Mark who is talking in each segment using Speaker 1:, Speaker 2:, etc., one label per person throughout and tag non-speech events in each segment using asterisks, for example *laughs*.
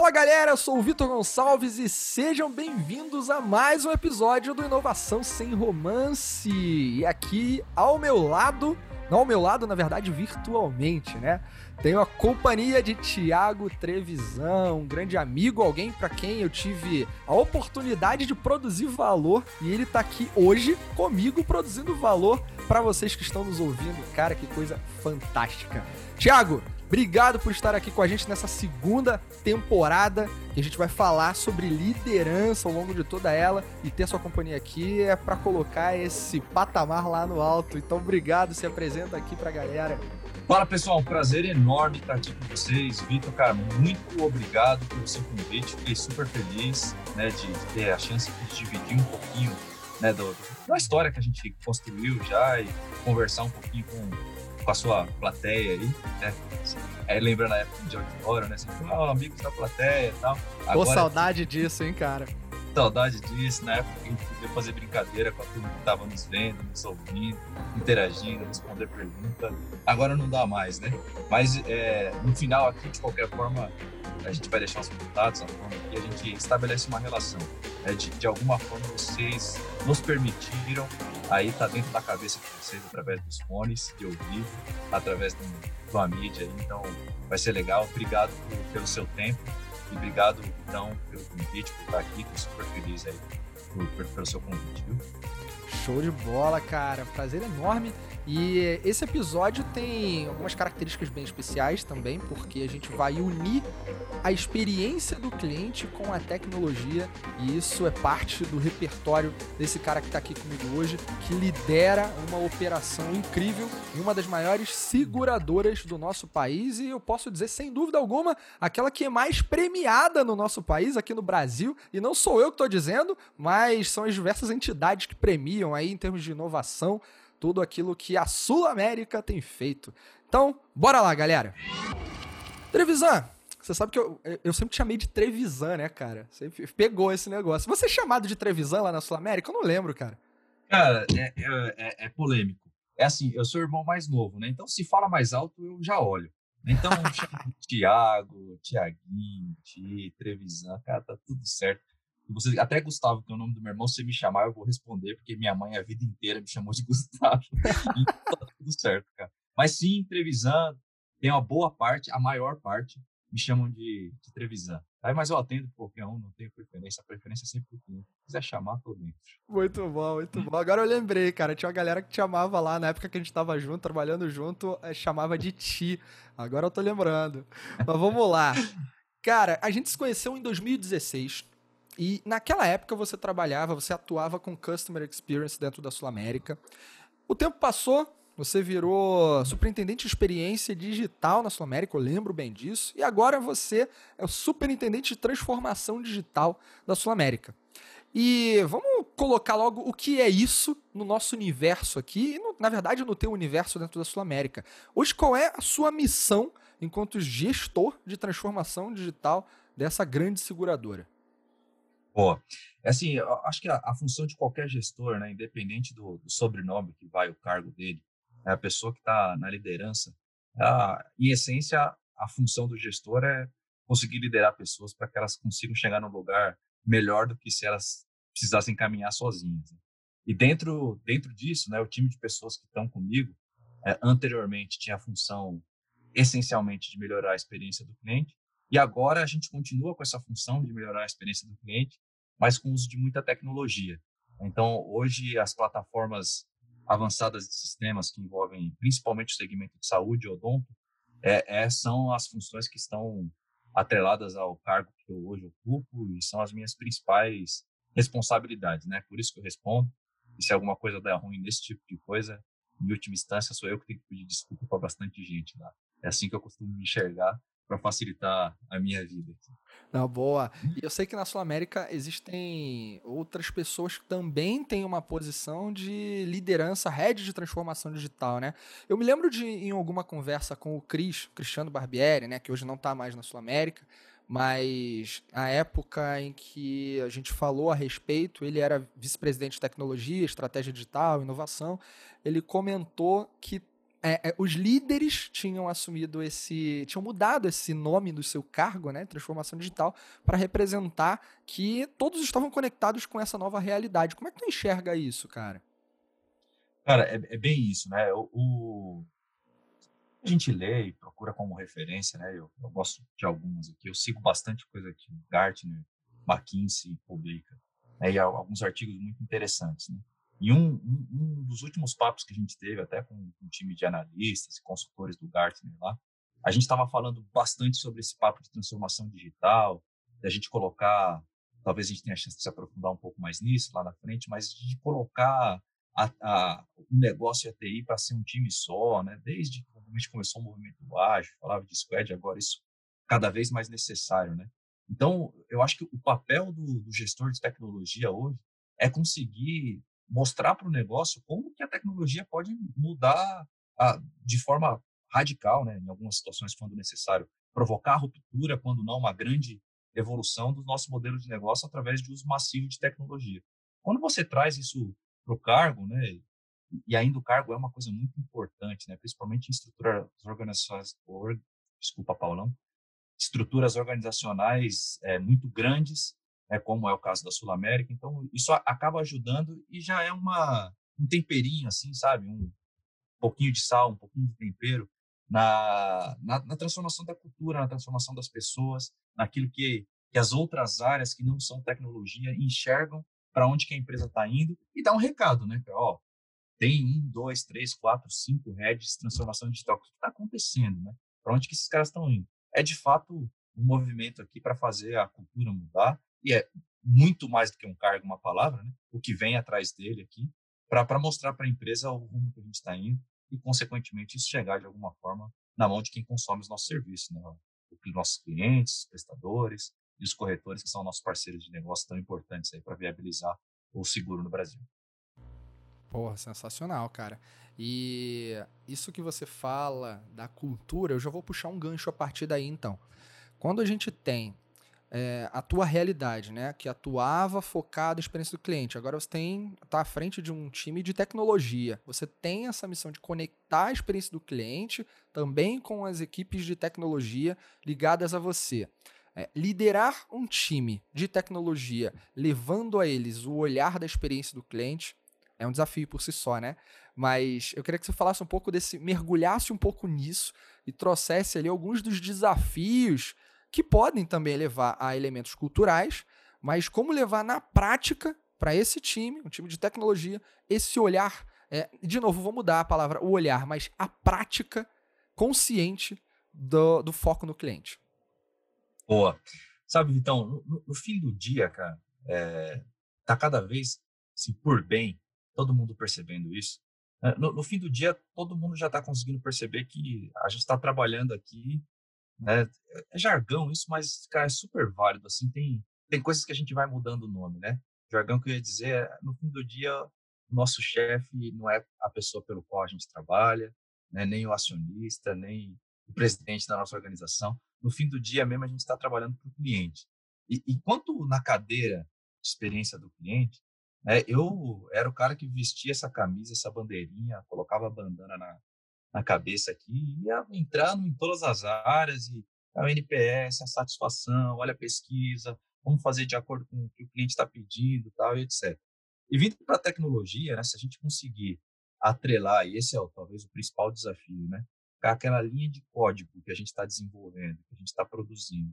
Speaker 1: Fala galera, eu sou o Vitor Gonçalves e sejam bem-vindos a mais um episódio do Inovação Sem Romance. E aqui ao meu lado, não ao meu lado, na verdade, virtualmente, né? Tenho a companhia de Tiago Trevisan, um grande amigo, alguém para quem eu tive a oportunidade de produzir valor e ele tá aqui hoje comigo produzindo valor para vocês que estão nos ouvindo. Cara, que coisa fantástica. Tiago, Obrigado por estar aqui com a gente nessa segunda temporada, que a gente vai falar sobre liderança ao longo de toda ela e ter sua companhia aqui é para colocar esse patamar lá no alto. Então, obrigado, se apresenta aqui pra galera.
Speaker 2: Fala pessoal, um prazer enorme estar aqui com vocês. Vitor, cara, muito obrigado pelo seu convite. Fiquei super feliz né, de ter a chance de dividir um pouquinho né, da história que a gente construiu já e conversar um pouquinho com com a sua plateia aí, né? É, lembrando a época de auditório, né? Você falou, oh, amigos da plateia e tal.
Speaker 1: Agora, saudade disso, hein, cara?
Speaker 2: Saudade disso, na época que a gente podia fazer brincadeira com a turma que tava nos vendo, nos ouvindo, interagindo, responder pergunta. Agora não dá mais, né? Mas é, no final aqui, de qualquer forma, a gente vai deixar os contatos, que a gente estabelece uma relação. Né? De, de alguma forma vocês nos permitiram aí tá dentro da cabeça de vocês através dos fones de ouvido, através uma mídia. Então vai ser legal. Obrigado pelo seu tempo e obrigado então pelo convite, por estar aqui. Estou super feliz aí por, pelo seu convite. Viu?
Speaker 1: Show de bola, cara. Prazer enorme e esse episódio tem algumas características bem especiais também, porque a gente vai unir a experiência do cliente com a tecnologia, e isso é parte do repertório desse cara que está aqui comigo hoje, que lidera uma operação incrível em uma das maiores seguradoras do nosso país, e eu posso dizer sem dúvida alguma, aquela que é mais premiada no nosso país, aqui no Brasil, e não sou eu que estou dizendo, mas são as diversas entidades que premiam aí em termos de inovação tudo aquilo que a Sul América tem feito. Então, bora lá, galera. Trevisan, você sabe que eu, eu sempre te chamei de Trevisan, né, cara? Você pegou esse negócio. Você é chamado de Trevisan lá na Sul América? Eu não lembro, cara.
Speaker 2: Cara, é, é, é, é polêmico. É assim, eu sou o irmão mais novo, né? Então, se fala mais alto, eu já olho. Então, Tiago, Tiaguinho, Ti, Trevisan, cara, tá tudo certo. Você, até Gustavo, que é o nome do meu irmão, se me chamar, eu vou responder, porque minha mãe a vida inteira me chamou de *laughs* Gustavo. então tá tudo certo, cara. Mas sim, Trevisan, tem uma boa parte, a maior parte, me chamam de, de Trevisan. Aí, mas eu atendo qualquer um, não tenho preferência. A preferência é sempre por quem quiser chamar, tô dentro.
Speaker 1: Muito bom, muito bom. Agora eu lembrei, cara, tinha uma galera que te chamava lá, na época que a gente tava junto, trabalhando junto, eh, chamava de Ti. Agora eu tô lembrando. Mas vamos lá. Cara, a gente se conheceu em 2016. E naquela época você trabalhava, você atuava com Customer Experience dentro da Sul América. O tempo passou, você virou superintendente de experiência digital na Sul América, eu lembro bem disso. E agora você é o superintendente de transformação digital da Sul América. E vamos colocar logo o que é isso no nosso universo aqui, e no, na verdade no teu universo dentro da Sul América. Hoje, qual é a sua missão enquanto gestor de transformação digital dessa grande seguradora?
Speaker 2: Boa. É assim, acho que a, a, função de qualquer gestor, né, independente do, do, sobrenome que vai o cargo dele, é a pessoa que está na liderança. A, em essência, a função do gestor é conseguir liderar pessoas para que elas consigam chegar num lugar melhor do que se elas precisassem caminhar sozinhas. Né? E dentro dentro disso, né, o time de pessoas que estão comigo é, anteriormente tinha a função essencialmente de melhorar a experiência do cliente e agora a gente continua com essa função de melhorar a experiência do cliente, mas com o uso de muita tecnologia. Então, hoje, as plataformas avançadas de sistemas que envolvem principalmente o segmento de saúde, odonto, é, é, são as funções que estão atreladas ao cargo que eu hoje ocupo e são as minhas principais responsabilidades, né? Por isso que eu respondo. E se alguma coisa der ruim nesse tipo de coisa, em última instância, sou eu que tenho que pedir desculpa para bastante gente lá. É assim que eu costumo me enxergar para facilitar a minha vida.
Speaker 1: Não, boa. E eu sei que na Sul América existem outras pessoas que também têm uma posição de liderança, rede de transformação digital, né? Eu me lembro de, em alguma conversa com o Cris, Cristiano Barbieri, né, que hoje não está mais na Sul América, mas a época em que a gente falou a respeito, ele era vice-presidente de tecnologia, estratégia digital, inovação, ele comentou que é, é, os líderes tinham assumido esse. tinham mudado esse nome do seu cargo, né? Transformação digital, para representar que todos estavam conectados com essa nova realidade. Como é que tu enxerga isso, cara?
Speaker 2: Cara, é, é bem isso, né? O, o, a gente lê e procura como referência, né? Eu, eu gosto de algumas aqui. Eu sigo bastante coisa que Gartner, McKinsey publica, né? e alguns artigos muito interessantes, né? E um, um, um, dos últimos papos que a gente teve, até com um time de analistas e consultores do Gartner lá, a gente estava falando bastante sobre esse papo de transformação digital, da gente colocar, talvez a gente tenha a chance de se aprofundar um pouco mais nisso lá na frente, mas de colocar a, a, o negócio e a TI para ser um time só, né? Desde que a gente começou o movimento ágil, falava de squad, agora isso cada vez mais necessário, né? Então, eu acho que o papel do, do gestor de tecnologia hoje é conseguir mostrar para o negócio como que a tecnologia pode mudar a, de forma radical, né, em algumas situações, quando necessário, provocar ruptura, quando não uma grande evolução do nosso modelo de negócio através de uso massivo de tecnologia. Quando você traz isso para o cargo, né, e ainda o cargo é uma coisa muito importante, né, principalmente em estruturas organizacionais, or, desculpa, Paulão, estruturas organizacionais é, muito grandes, né, como é o caso da Sul América. Então, isso acaba ajudando e já é uma, um temperinho, assim, sabe? Um pouquinho de sal, um pouquinho de tempero na, na, na transformação da cultura, na transformação das pessoas, naquilo que, que as outras áreas que não são tecnologia enxergam para onde que a empresa está indo e dá um recado, né? Ó, tem um, dois, três, quatro, cinco heads de transformação digital. O que está acontecendo, né? Para onde que esses caras estão indo? É de fato um movimento aqui para fazer a cultura mudar e é muito mais do que um cargo, uma palavra, né? o que vem atrás dele aqui, para mostrar para a empresa o rumo que a gente está indo e, consequentemente, isso chegar de alguma forma na mão de quem consome os nossos serviços, né? os nossos clientes, prestadores e os corretores, que são nossos parceiros de negócio tão importantes para viabilizar o seguro no Brasil.
Speaker 1: Porra, sensacional, cara. E isso que você fala da cultura, eu já vou puxar um gancho a partir daí então. Quando a gente tem é, a tua realidade, né? Que atuava focado na experiência do cliente. Agora você tem tá à frente de um time de tecnologia. Você tem essa missão de conectar a experiência do cliente também com as equipes de tecnologia ligadas a você. É, liderar um time de tecnologia, levando a eles o olhar da experiência do cliente, é um desafio por si só, né? Mas eu queria que você falasse um pouco desse, mergulhasse um pouco nisso e trouxesse ali alguns dos desafios que podem também levar a elementos culturais, mas como levar na prática para esse time, um time de tecnologia, esse olhar. É, de novo, vou mudar a palavra o olhar, mas a prática consciente do, do foco no cliente.
Speaker 2: Boa. Sabe, então, no, no fim do dia, cara, é, tá cada vez, se por bem, todo mundo percebendo isso. É, no, no, fim do dia, todo mundo já está conseguindo perceber que a gente está trabalhando aqui né? É jargão isso, mas, cara, é super válido, assim, tem, tem coisas que a gente vai mudando o nome, né? Jargão que eu ia dizer, é, no fim do dia, o nosso chefe não é a pessoa pelo qual a gente trabalha, né? nem o acionista, nem o presidente da nossa organização. No fim do dia mesmo, a gente está trabalhando para o cliente. E enquanto na cadeira de experiência do cliente, né, eu era o cara que vestia essa camisa, essa bandeirinha, colocava a bandana na, na cabeça aqui, ia entrando em todas as áreas e a NPS, a satisfação, olha a pesquisa, vamos fazer de acordo com o que o cliente está pedindo, tal, e etc. E vindo para a tecnologia, né, se a gente conseguir atrelar, e esse é talvez o principal desafio, né, aquela linha de código que a gente está desenvolvendo, que a gente está produzindo,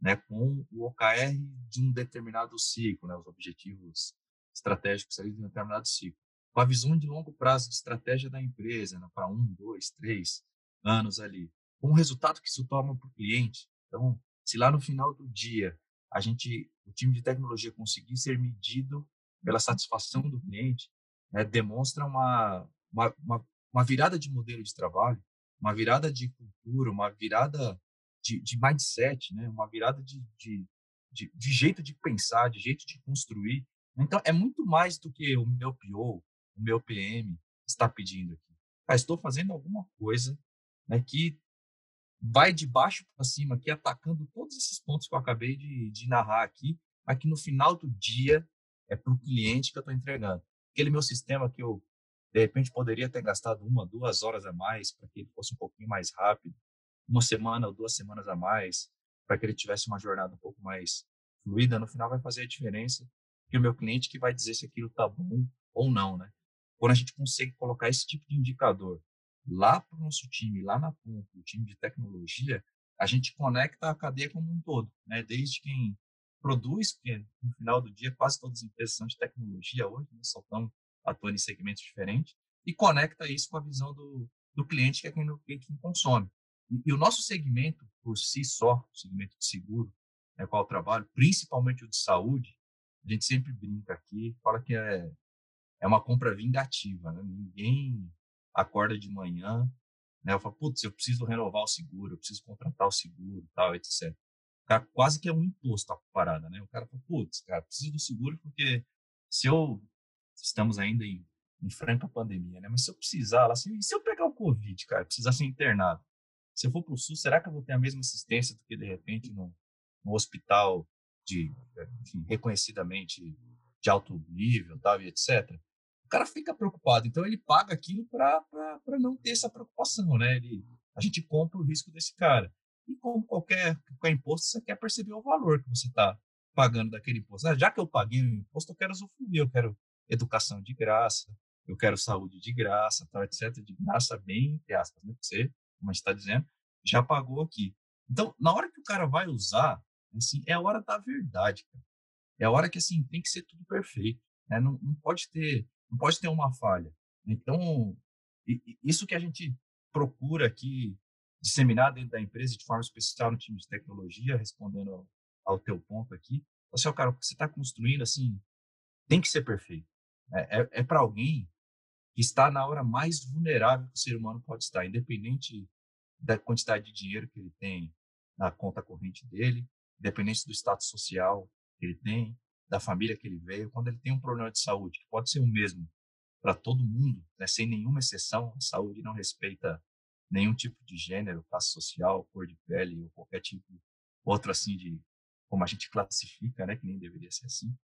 Speaker 2: né, com o OKR de um determinado ciclo, né, os objetivos estratégicos ali de um determinado ciclo com a visão de longo prazo de estratégia da empresa, né, para um, dois, três anos ali, com o resultado que isso toma para o cliente. Então, se lá no final do dia a gente, o time de tecnologia conseguir ser medido pela satisfação do cliente, né, demonstra uma, uma, uma, uma, virada de modelo de trabalho, uma virada de cultura, uma virada de, de mindset, né, uma virada de, de, de, de jeito de pensar, de jeito de construir. Então, é muito mais do que o meu PO, o meu PM está pedindo aqui. Ah, estou fazendo alguma coisa né, que vai de baixo para cima aqui, atacando todos esses pontos que eu acabei de, de narrar aqui, mas que no final do dia é para o cliente que eu estou entregando. Aquele meu sistema que eu de repente poderia ter gastado uma, duas horas a mais para que ele fosse um pouquinho mais rápido, uma semana ou duas semanas a mais, para que ele tivesse uma jornada um pouco mais fluida, no final vai fazer a diferença, que o meu cliente que vai dizer se aquilo está bom ou não, né? Quando a gente consegue colocar esse tipo de indicador lá para o nosso time, lá na ponta, o time de tecnologia, a gente conecta a cadeia como um todo, né? Desde quem produz, porque no final do dia quase todas as empresas são de tecnologia hoje, né? só estão atuando em segmentos diferentes, e conecta isso com a visão do, do cliente, que é quem, quem consome. E, e, o nosso segmento, por si só, o segmento de seguro, né, qual eu trabalho, principalmente o de saúde, a gente sempre brinca aqui, fala que é, é uma compra vingativa. Né? Ninguém acorda de manhã, né? Eu falo, putz, eu preciso renovar o seguro, eu preciso contratar o seguro, tal, etc. O cara quase que é um imposto a parada, né? O cara fala, putz, cara, preciso do seguro porque se eu estamos ainda em, em franca pandemia, né? Mas se eu precisar, assim, se eu pegar o Covid, cara, precisar ser internado, se eu for para o SUS, será que eu vou ter a mesma assistência do que, de repente, no, no hospital de, enfim, reconhecidamente de alto nível, tal, e etc. O cara fica preocupado, então ele paga aquilo para não ter essa preocupação, né? Ele, a gente compra o risco desse cara. E como qualquer, qualquer imposto, você quer perceber o valor que você está pagando daquele imposto. Ah, já que eu paguei o imposto, eu quero usufruir, eu quero educação de graça, eu quero saúde de graça, tal, etc. De graça, bem, entre aspas, né? Você, como a gente está dizendo, já pagou aqui. Então, na hora que o cara vai usar, assim, é a hora da verdade, cara. É a hora que, assim, tem que ser tudo perfeito, né? Não, não pode ter, não pode ter uma falha. Então, isso que a gente procura aqui disseminar dentro da empresa, de forma especial no time de tecnologia, respondendo ao, ao teu ponto aqui, assim, ó, cara, o que você está construindo, assim, tem que ser perfeito. É, é, é para alguém que está na hora mais vulnerável que o ser humano pode estar, independente da quantidade de dinheiro que ele tem na conta corrente dele, independente do status social que ele tem, da família que ele veio, quando ele tem um problema de saúde, que pode ser o mesmo para todo mundo, né, sem nenhuma exceção, a saúde não respeita nenhum tipo de gênero, classe social, cor de pele ou qualquer tipo outro assim de como a gente classifica, né, que nem deveria ser assim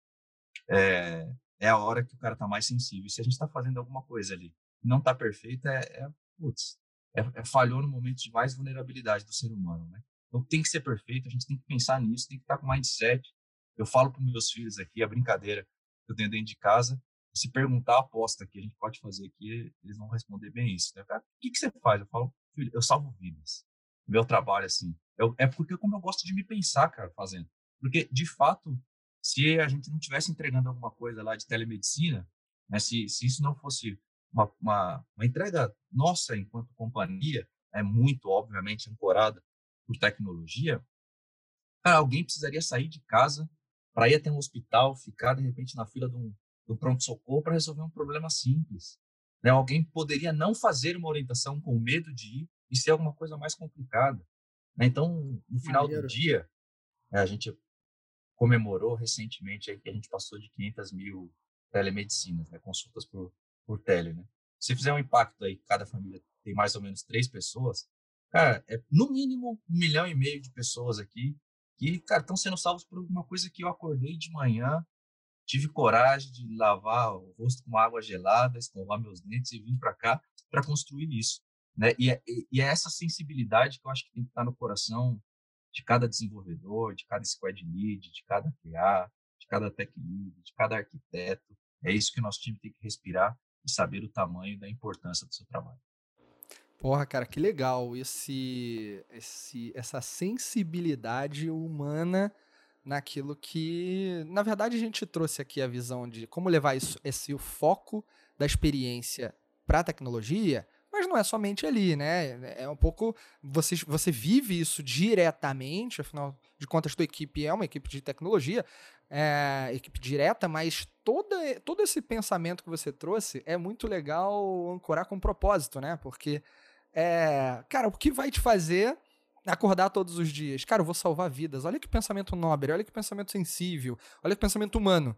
Speaker 2: é, é a hora que o cara tá mais sensível. E se a gente está fazendo alguma coisa ali não tá perfeita, é, é putz, é, é, falhou no momento de mais vulnerabilidade do ser humano, né? Então tem que ser perfeito, a gente tem que pensar nisso, tem que estar tá com mindset. Eu falo para meus filhos aqui, a brincadeira que eu tenho dentro de casa, se perguntar a aposta que a gente pode fazer aqui, eles vão responder bem isso. Né? O que, que você faz? Eu falo, filho, eu salvo vidas. Meu trabalho, assim, eu, é porque como eu gosto de me pensar, cara, fazendo. Porque, de fato, se a gente não tivesse entregando alguma coisa lá de telemedicina, né, se, se isso não fosse uma, uma, uma entrega nossa enquanto companhia, é muito, obviamente, ancorada por tecnologia, cara, alguém precisaria sair de casa para ir até um hospital, ficar, de repente, na fila do, do pronto-socorro para resolver um problema simples. Né? Alguém poderia não fazer uma orientação com medo de ir e ser alguma coisa mais complicada. Né? Então, no final do dia, né, a gente comemorou recentemente aí que a gente passou de 500 mil telemedicinas, né, consultas por, por tele, né? Se fizer um impacto aí, cada família tem mais ou menos três pessoas, cara, é no mínimo um milhão e meio de pessoas aqui que, cara, estão sendo salvos por alguma coisa que eu acordei de manhã, tive coragem de lavar o rosto com água gelada, escovar meus dentes e vim para cá para construir isso, né? E é, e é essa sensibilidade que eu acho que tem que estar no coração de cada desenvolvedor, de cada squad lead, de cada QA, de cada tech lead, de cada arquiteto. É isso que o nosso time tem que respirar e saber o tamanho da importância do seu trabalho.
Speaker 1: Porra, cara, que legal esse, esse essa sensibilidade humana naquilo que, na verdade, a gente trouxe aqui a visão de como levar isso, esse o foco da experiência para a tecnologia mas não é somente ali, né? É um pouco. Você, você vive isso diretamente, afinal de contas, tua equipe é uma equipe de tecnologia, é, equipe direta, mas toda, todo esse pensamento que você trouxe é muito legal ancorar com propósito, né? Porque, é, cara, o que vai te fazer acordar todos os dias? Cara, eu vou salvar vidas. Olha que pensamento nobre, olha que pensamento sensível, olha que pensamento humano.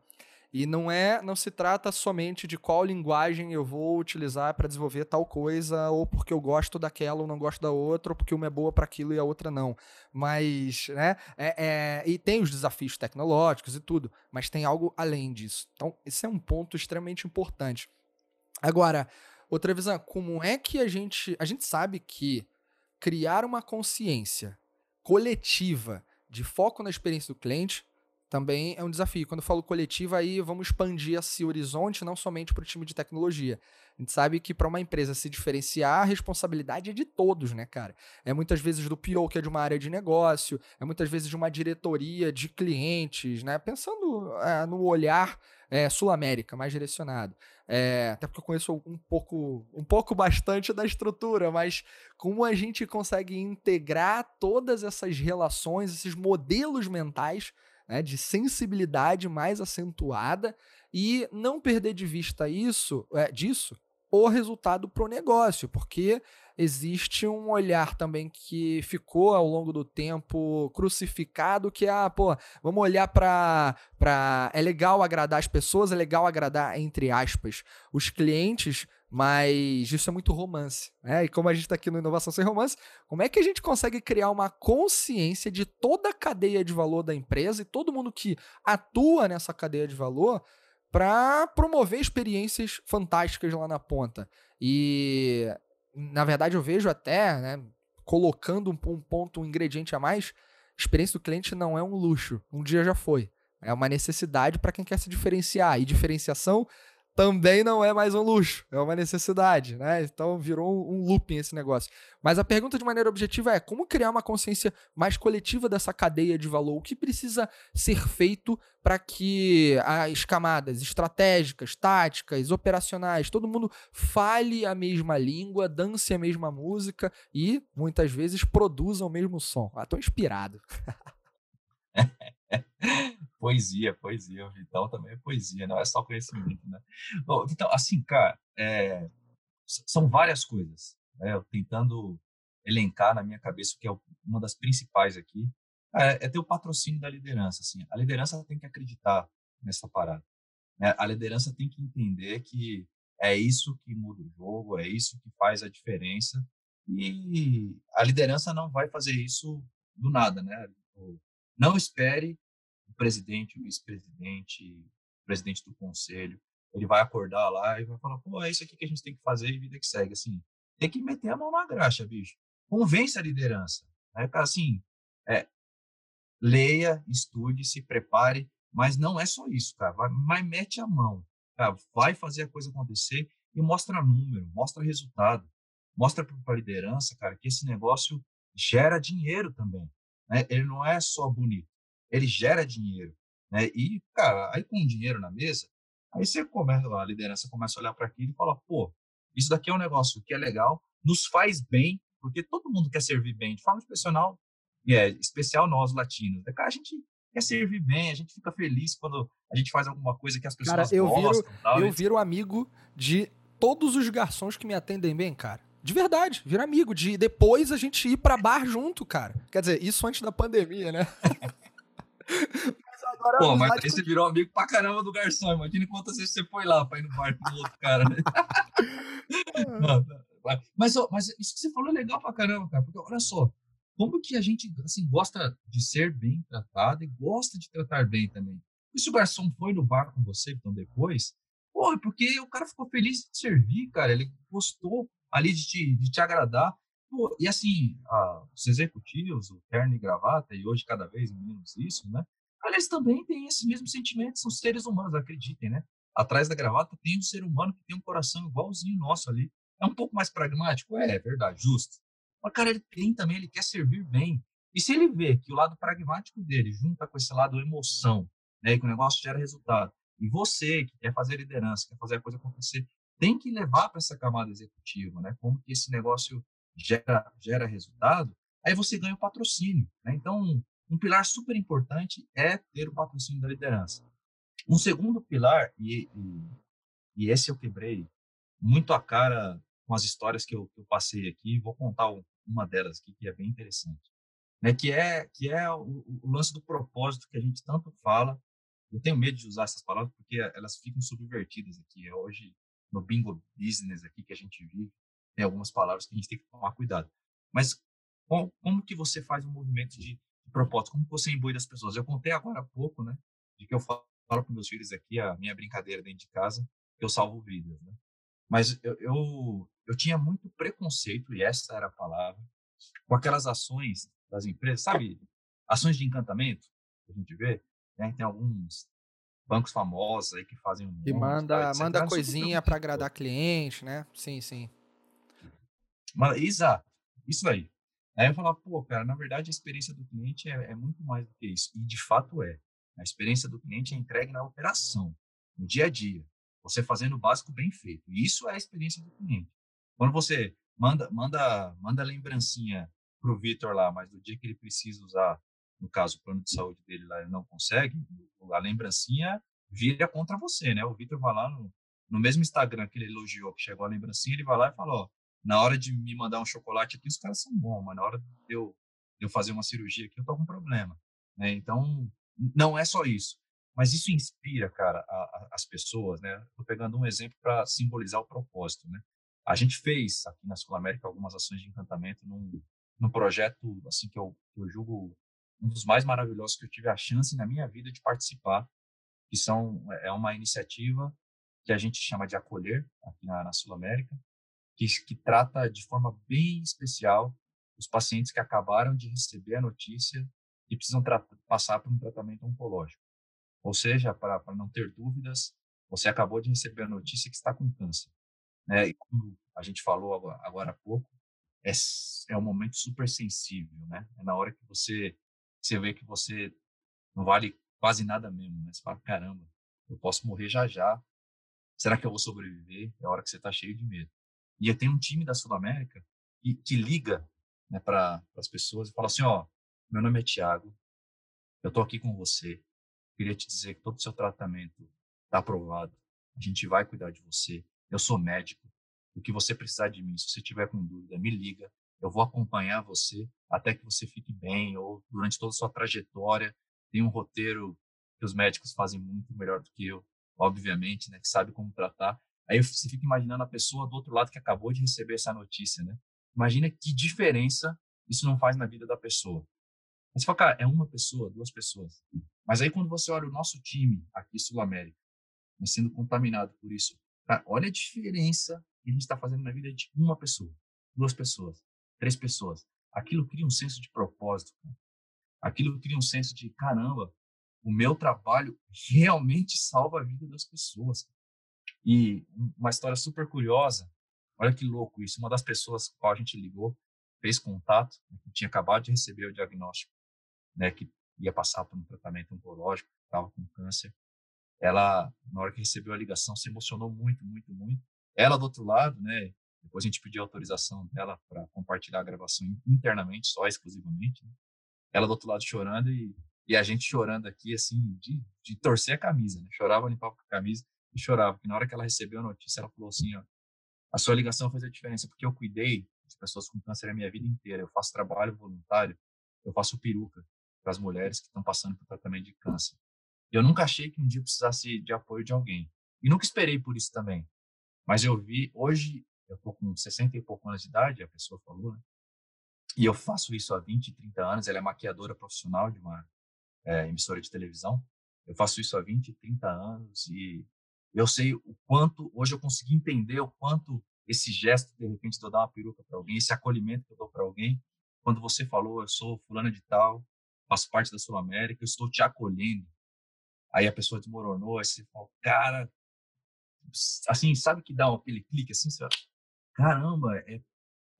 Speaker 1: E não é, não se trata somente de qual linguagem eu vou utilizar para desenvolver tal coisa, ou porque eu gosto daquela ou não gosto da outra, ou porque uma é boa para aquilo e a outra não. Mas, né, é, é, e tem os desafios tecnológicos e tudo, mas tem algo além disso. Então, esse é um ponto extremamente importante. Agora, outra visão, como é que a gente. A gente sabe que criar uma consciência coletiva de foco na experiência do cliente também é um desafio. Quando eu falo coletiva, aí vamos expandir esse horizonte não somente para o time de tecnologia. A gente sabe que para uma empresa se diferenciar, a responsabilidade é de todos, né, cara? É muitas vezes do PO, que é de uma área de negócio, é muitas vezes de uma diretoria de clientes, né? Pensando é, no olhar é, Sul-América, mais direcionado. É, até porque eu conheço um pouco, um pouco bastante da estrutura, mas como a gente consegue integrar todas essas relações, esses modelos mentais né, de sensibilidade mais acentuada e não perder de vista isso, é, disso, o resultado para o negócio, porque existe um olhar também que ficou ao longo do tempo crucificado, que é, ah, pô, vamos olhar para para é legal agradar as pessoas, é legal agradar entre aspas os clientes, mas isso é muito romance, né? E como a gente está aqui no Inovação Sem Romance, como é que a gente consegue criar uma consciência de toda a cadeia de valor da empresa e todo mundo que atua nessa cadeia de valor para promover experiências fantásticas lá na ponta? E na verdade eu vejo até, né, colocando um, um ponto, um ingrediente a mais, experiência do cliente não é um luxo, um dia já foi. É uma necessidade para quem quer se diferenciar. E diferenciação também não é mais um luxo, é uma necessidade, né? Então virou um, looping esse negócio. Mas a pergunta de maneira objetiva é: como criar uma consciência mais coletiva dessa cadeia de valor? O que precisa ser feito para que as camadas estratégicas, táticas, operacionais, todo mundo fale a mesma língua, dance a mesma música e muitas vezes produza o mesmo som? Ah, tô inspirado. *laughs*
Speaker 2: poesia, poesia. O Vital também é poesia, não é só conhecimento, né? Bom, então, assim, cara, é, são várias coisas. Né? Eu tentando elencar na minha cabeça o que é uma das principais aqui, é, é ter o patrocínio da liderança. Assim, a liderança tem que acreditar nessa parada. Né? A liderança tem que entender que é isso que muda o jogo, é isso que faz a diferença. E a liderança não vai fazer isso do nada, né? Não espere presidente, vice-presidente, presidente do conselho. Ele vai acordar lá e vai falar, pô, é isso aqui que a gente tem que fazer e vida que segue. Assim, tem que meter a mão na graxa, bicho. Convence a liderança. Né? Assim, é, leia, estude, se prepare, mas não é só isso, cara. Vai, mas mete a mão. Cara, vai fazer a coisa acontecer e mostra número, mostra resultado. Mostra para a liderança, cara, que esse negócio gera dinheiro também. Né? Ele não é só bonito, ele gera dinheiro. Né? E, cara, aí com o dinheiro na mesa, aí você começa, a liderança começa a olhar para aquilo e fala, pô, isso daqui é um negócio que é legal, nos faz bem, porque todo mundo quer servir bem, de forma especial, e é especial nós latinos. Né? Cara, a gente quer servir bem, a gente fica feliz quando a gente faz alguma coisa que as pessoas cara, eu gostam.
Speaker 1: Viro,
Speaker 2: tal,
Speaker 1: eu viro amigo de todos os garçons que me atendem bem, cara. De verdade, vira amigo. De depois a gente ir pra bar junto, cara. Quer dizer, isso antes da pandemia, né? *laughs*
Speaker 2: mas agora. Pô, mas aí você virou amigo pra caramba do garçom. Imagina quantas vezes você foi lá pra ir no bar com o outro cara, né? *laughs* mas, mas isso que você falou é legal pra caramba, cara. Porque olha só, como que a gente assim, gosta de ser bem tratado e gosta de tratar bem também. E se o garçom foi no bar com você, então depois, pô, porque o cara ficou feliz de servir, cara. Ele gostou ali de te, de te agradar. Pô, e assim, a, os executivos, o terno e gravata, e hoje cada vez menos isso, né? Eles também têm esse mesmo sentimento, são seres humanos, acreditem, né? Atrás da gravata tem um ser humano que tem um coração igualzinho nosso ali. É um pouco mais pragmático? É, é verdade, justo. Mas, cara, ele tem também, ele quer servir bem. E se ele vê que o lado pragmático dele junta com esse lado emoção, né, que o negócio gera resultado, e você que quer fazer liderança, quer fazer a coisa acontecer, tem que levar para essa camada executiva, né? Como que esse negócio gera, gera resultado, aí você ganha o patrocínio, né? Então, um pilar super importante é ter o patrocínio da liderança. Um segundo pilar, e, e, e esse eu quebrei muito a cara com as histórias que eu, que eu passei aqui, vou contar uma delas aqui que é bem interessante, né? Que é que é o, o lance do propósito que a gente tanto fala. Eu tenho medo de usar essas palavras porque elas ficam subvertidas aqui. Hoje no bingo business aqui que a gente vive, tem algumas palavras que a gente tem que tomar cuidado. Mas como, como que você faz um movimento de, de propósito? Como você imbui das pessoas? Eu contei agora há pouco, né, de que eu falo, para meus filhos aqui, a minha brincadeira dentro de casa, que eu salvo vidas, né? Mas eu, eu, eu tinha muito preconceito, e essa era a palavra, com aquelas ações das empresas, sabe? Ações de encantamento, que a gente vê, né? Tem alguns bancos famosos aí que fazem um.
Speaker 1: E manda, manda coisinha para agradar cliente, né? Sim, sim.
Speaker 2: Mas, exato, isso aí. Aí eu falava, pô, cara, na verdade a experiência do cliente é, é, muito mais do que isso. E de fato é. A experiência do cliente é entregue na operação, no dia a dia. Você fazendo o básico bem feito. E isso é a experiência do cliente. Quando você manda, manda, manda lembrancinha pro Vitor lá, mas do dia que ele precisa usar, no caso, o plano de saúde dele lá, ele não consegue, a lembrancinha vira contra você, né? O Vitor vai lá no, no mesmo Instagram que ele elogiou, que chegou a lembrancinha, ele vai lá e fala, ó, na hora de me mandar um chocolate aqui, os caras são bons, mas na hora de eu, de eu fazer uma cirurgia aqui, eu tô com problema. Né? Então, não é só isso. Mas isso inspira, cara, a, a, as pessoas, né? Tô pegando um exemplo para simbolizar o propósito, né? A gente fez aqui na Sul América algumas ações de encantamento num, num projeto, assim, que eu, que eu julgo um dos mais maravilhosos que eu tive a chance na minha vida de participar, que são é uma iniciativa que a gente chama de acolher aqui na, na Sul América, que, que trata de forma bem especial os pacientes que acabaram de receber a notícia e precisam passar por um tratamento oncológico. Ou seja, para não ter dúvidas, você acabou de receber a notícia que está com câncer. Né? E como a gente falou agora, agora há pouco, é, é um momento super sensível, né? É na hora que você, você vê que você não vale quase nada mesmo, né? Você fala, caramba, eu posso morrer já já. Será que eu vou sobreviver? É a hora que você está cheio de medo. E tenho um time da Sul América que, que liga né, para as pessoas e fala assim, ó, meu nome é Tiago, eu estou aqui com você, queria te dizer que todo o seu tratamento está aprovado, a gente vai cuidar de você, eu sou médico, o que você precisar de mim, se você tiver com dúvida, me liga, eu vou acompanhar você até que você fique bem ou durante toda a sua trajetória. Tem um roteiro que os médicos fazem muito melhor do que eu, obviamente, né, que sabe como tratar. Aí você fica imaginando a pessoa do outro lado que acabou de receber essa notícia, né? Imagina que diferença isso não faz na vida da pessoa. Você fala, cara, é uma pessoa, duas pessoas. Mas aí quando você olha o nosso time aqui Sul América, sendo contaminado por isso, cara, olha a diferença que a gente está fazendo na vida de uma pessoa, duas pessoas, três pessoas. Aquilo cria um senso de propósito. Cara. Aquilo cria um senso de, caramba, o meu trabalho realmente salva a vida das pessoas. E uma história super curiosa, olha que louco isso, uma das pessoas com a gente ligou, fez contato, né, que tinha acabado de receber o diagnóstico, né, que ia passar por um tratamento oncológico, estava com câncer. Ela, na hora que recebeu a ligação, se emocionou muito, muito, muito. Ela do outro lado, né, depois a gente pediu autorização dela para compartilhar a gravação internamente, só exclusivamente. Né? Ela do outro lado chorando e, e a gente chorando aqui, assim, de, de torcer a camisa, né? Chorava, limpava a camisa e chorava, porque na hora que ela recebeu a notícia, ela falou assim, ó, a sua ligação fez a diferença, porque eu cuidei de pessoas com câncer a minha vida inteira, eu faço trabalho voluntário, eu faço peruca para as mulheres que estão passando por tratamento de câncer. Eu nunca achei que um dia precisasse de apoio de alguém. E nunca esperei por isso também. Mas eu vi, hoje, eu tô com 60 e pouco anos de idade, a pessoa falou, né? E eu faço isso há 20, 30 anos. Ela é maquiadora profissional de uma é, emissora de televisão. Eu faço isso há 20, 30 anos e eu sei o quanto, hoje eu consegui entender o quanto esse gesto, de repente, de eu dar uma peruca para alguém, esse acolhimento que eu dou para alguém, quando você falou, eu sou fulana de tal, faço parte da Sul América, eu estou te acolhendo. Aí a pessoa desmoronou, aí você fala, cara, assim, sabe que dá aquele clique assim, você fala, caramba, é,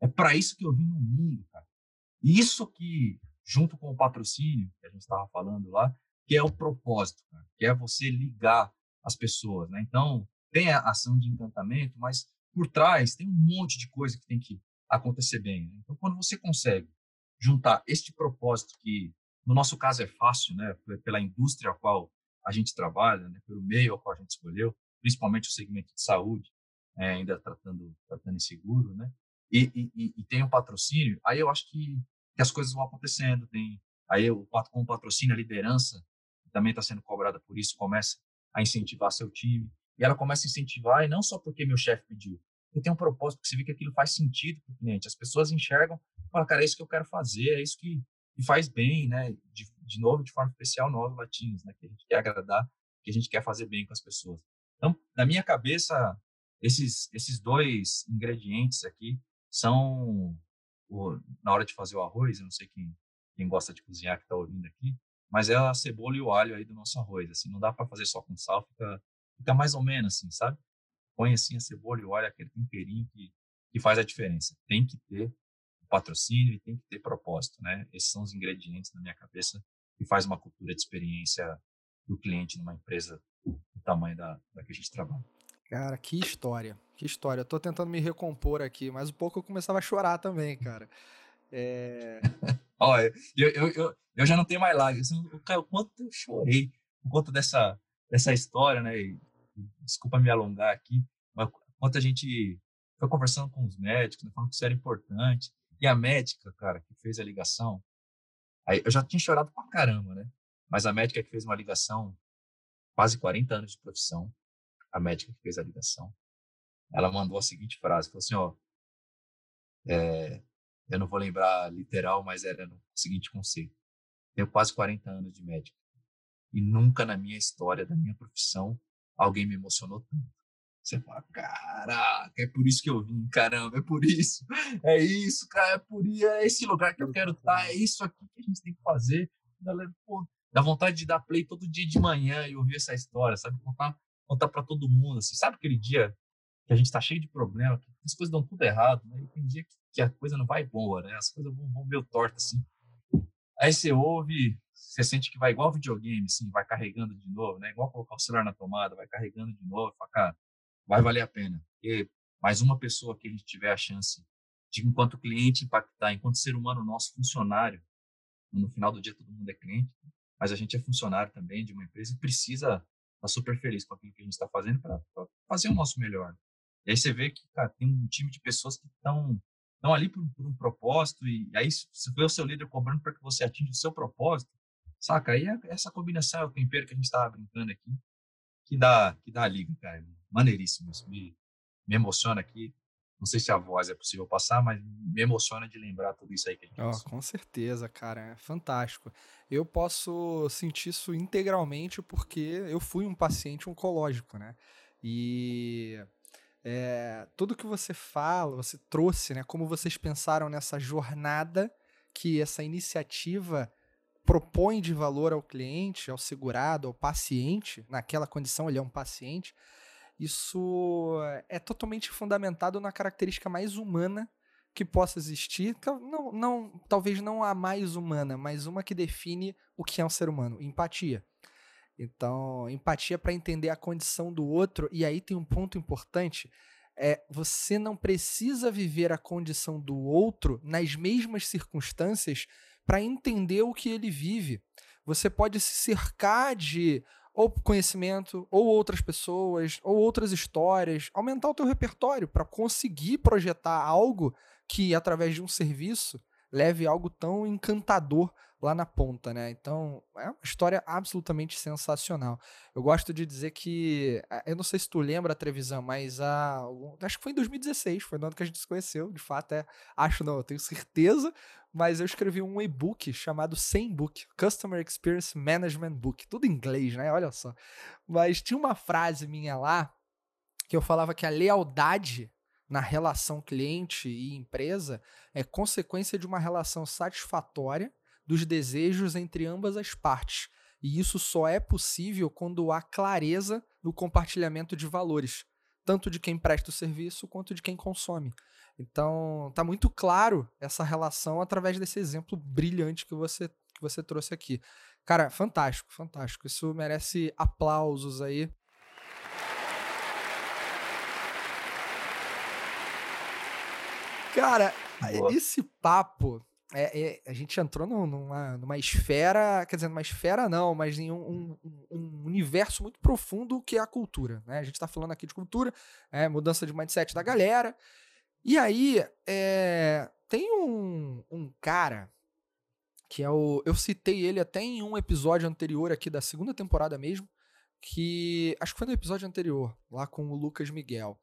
Speaker 2: é para isso que eu vim no mundo, cara. Isso que, junto com o patrocínio, que a gente estava falando lá, que é o propósito, cara, que é você ligar as pessoas, né? Então, tem a ação de encantamento, mas por trás tem um monte de coisa que tem que acontecer bem. Né? Então, quando você consegue juntar este propósito que, no nosso caso, é fácil, né? Pela indústria a qual a gente trabalha, né? pelo meio ao qual a gente escolheu, principalmente o segmento de saúde, é, ainda tratando, tratando seguro, né? E, e, e, tem o um patrocínio, aí eu acho que, que as coisas vão acontecendo. Tem, aí o, com o patrocínio, a liderança também está sendo cobrada por isso, começa a incentivar seu time. E ela começa a incentivar, e não só porque meu chefe pediu, porque tem um propósito, porque você vê que aquilo faz sentido para o cliente. As pessoas enxergam, falam, cara, é isso que eu quero fazer, é isso que, que faz bem, né? De, de novo, de forma especial, nós latinos, né? Que a gente quer agradar, que a gente quer fazer bem com as pessoas. Então, na minha cabeça, esses, esses dois ingredientes aqui são, o, na hora de fazer o arroz, eu não sei quem, quem gosta de cozinhar que está ouvindo aqui, mas é a cebola e o alho aí do nosso arroz. Assim, não dá para fazer só com sal, fica, fica mais ou menos assim, sabe? Põe assim a cebola e o alho, aquele temperinho que, que faz a diferença. Tem que ter patrocínio e tem que ter propósito, né? Esses são os ingredientes na minha cabeça que faz uma cultura de experiência do cliente numa empresa do tamanho da, da que a gente trabalha.
Speaker 1: Cara, que história, que história. Eu tô tentando me recompor aqui, mas um pouco eu começava a chorar também, cara. É... *laughs*
Speaker 2: Olha, eu, eu, eu, eu, já não tenho mais lágrimas. Cara, o quanto eu chorei por conta dessa, dessa história, né? E, desculpa me alongar aqui, mas quanto a gente foi conversando com os médicos, né, falando que isso era importante. E a médica, cara, que fez a ligação, aí eu já tinha chorado pra caramba, né? Mas a médica que fez uma ligação, quase 40 anos de profissão, a médica que fez a ligação, ela mandou a seguinte frase, falou assim, ó, é, eu não vou lembrar literal, mas era no seguinte conceito. Tenho quase 40 anos de médica e nunca na minha história da minha profissão alguém me emocionou tanto. Você fala, caraca, é por isso que eu vim, caramba, é por isso, é isso, cara, é por isso, é esse lugar que eu quero estar, é isso aqui que a gente tem que fazer. Galera, pô, dá vontade de dar play todo dia de manhã e ouvir essa história, sabe? Contar, contar para todo mundo, assim, sabe aquele dia que a gente tá cheio de problema, que as coisas dão tudo errado, né? E tem dia que, que a coisa não vai boa, né? As coisas vão, vão meio tortas, assim. Aí você ouve, você sente que vai igual videogame, assim, vai carregando de novo, né? Igual colocar o celular na tomada, vai carregando de novo, fala, cara, vai valer a pena. Porque mais uma pessoa que a gente tiver a chance de, enquanto cliente, impactar, enquanto ser humano nosso, funcionário, no final do dia todo mundo é cliente, mas a gente é funcionário também de uma empresa e precisa estar tá super feliz com aquilo que a gente está fazendo para fazer o nosso melhor. E aí você vê que cara, tem um time de pessoas que estão estão ali por, por, um propósito e aí você vê o seu líder cobrando para que você atinja o seu propósito, saca? Aí é essa combinação, é o tempero que a gente estava brincando aqui, que dá, que dá a liga, cara maneiríssimo. Isso me, me emociona aqui. Não sei se a voz é possível passar, mas me emociona de lembrar tudo isso aí que a gente
Speaker 1: oh, Com certeza, cara. É fantástico. Eu posso sentir isso integralmente porque eu fui um paciente oncológico, né? E é, tudo que você fala, você trouxe, né? Como vocês pensaram nessa jornada que essa iniciativa propõe de valor ao cliente, ao segurado, ao paciente, naquela condição ele é um paciente, isso é totalmente fundamentado na característica mais humana que possa existir. Não, não, talvez não a mais humana, mas uma que define o que é um ser humano: empatia. Então, empatia para entender a condição do outro. E aí tem um ponto importante: é você não precisa viver a condição do outro nas mesmas circunstâncias para entender o que ele vive. Você pode se cercar de ou conhecimento, ou outras pessoas, ou outras histórias, aumentar o teu repertório para conseguir projetar algo que através de um serviço leve algo tão encantador lá na ponta, né? Então, é uma história absolutamente sensacional. Eu gosto de dizer que, eh, eu não sei se tu lembra, Trevisan, mas a, acho que foi em 2016, foi no ano que a gente se conheceu, de fato, é, acho não, eu tenho certeza, mas eu escrevi um e-book chamado 100 Book, Customer Experience Management Book, tudo em inglês, né? Olha só. Mas tinha uma frase minha lá que eu falava que a lealdade na relação cliente e empresa é consequência de uma relação satisfatória dos desejos entre ambas as partes. E isso só é possível quando há clareza no compartilhamento de valores, tanto de quem presta o serviço quanto de quem consome. Então, tá muito claro essa relação através desse exemplo brilhante que você, que você trouxe aqui. Cara, fantástico, fantástico. Isso merece aplausos aí. Cara, Boa. esse papo é, é, a gente entrou numa, numa esfera, quer dizer, numa esfera não, mas em um, um, um universo muito profundo que é a cultura. Né? A gente está falando aqui de cultura, é, mudança de mindset da galera. E aí, é, tem um, um cara que é o. Eu citei ele até em um episódio anterior aqui da segunda temporada mesmo, que acho que foi no episódio anterior, lá com o Lucas Miguel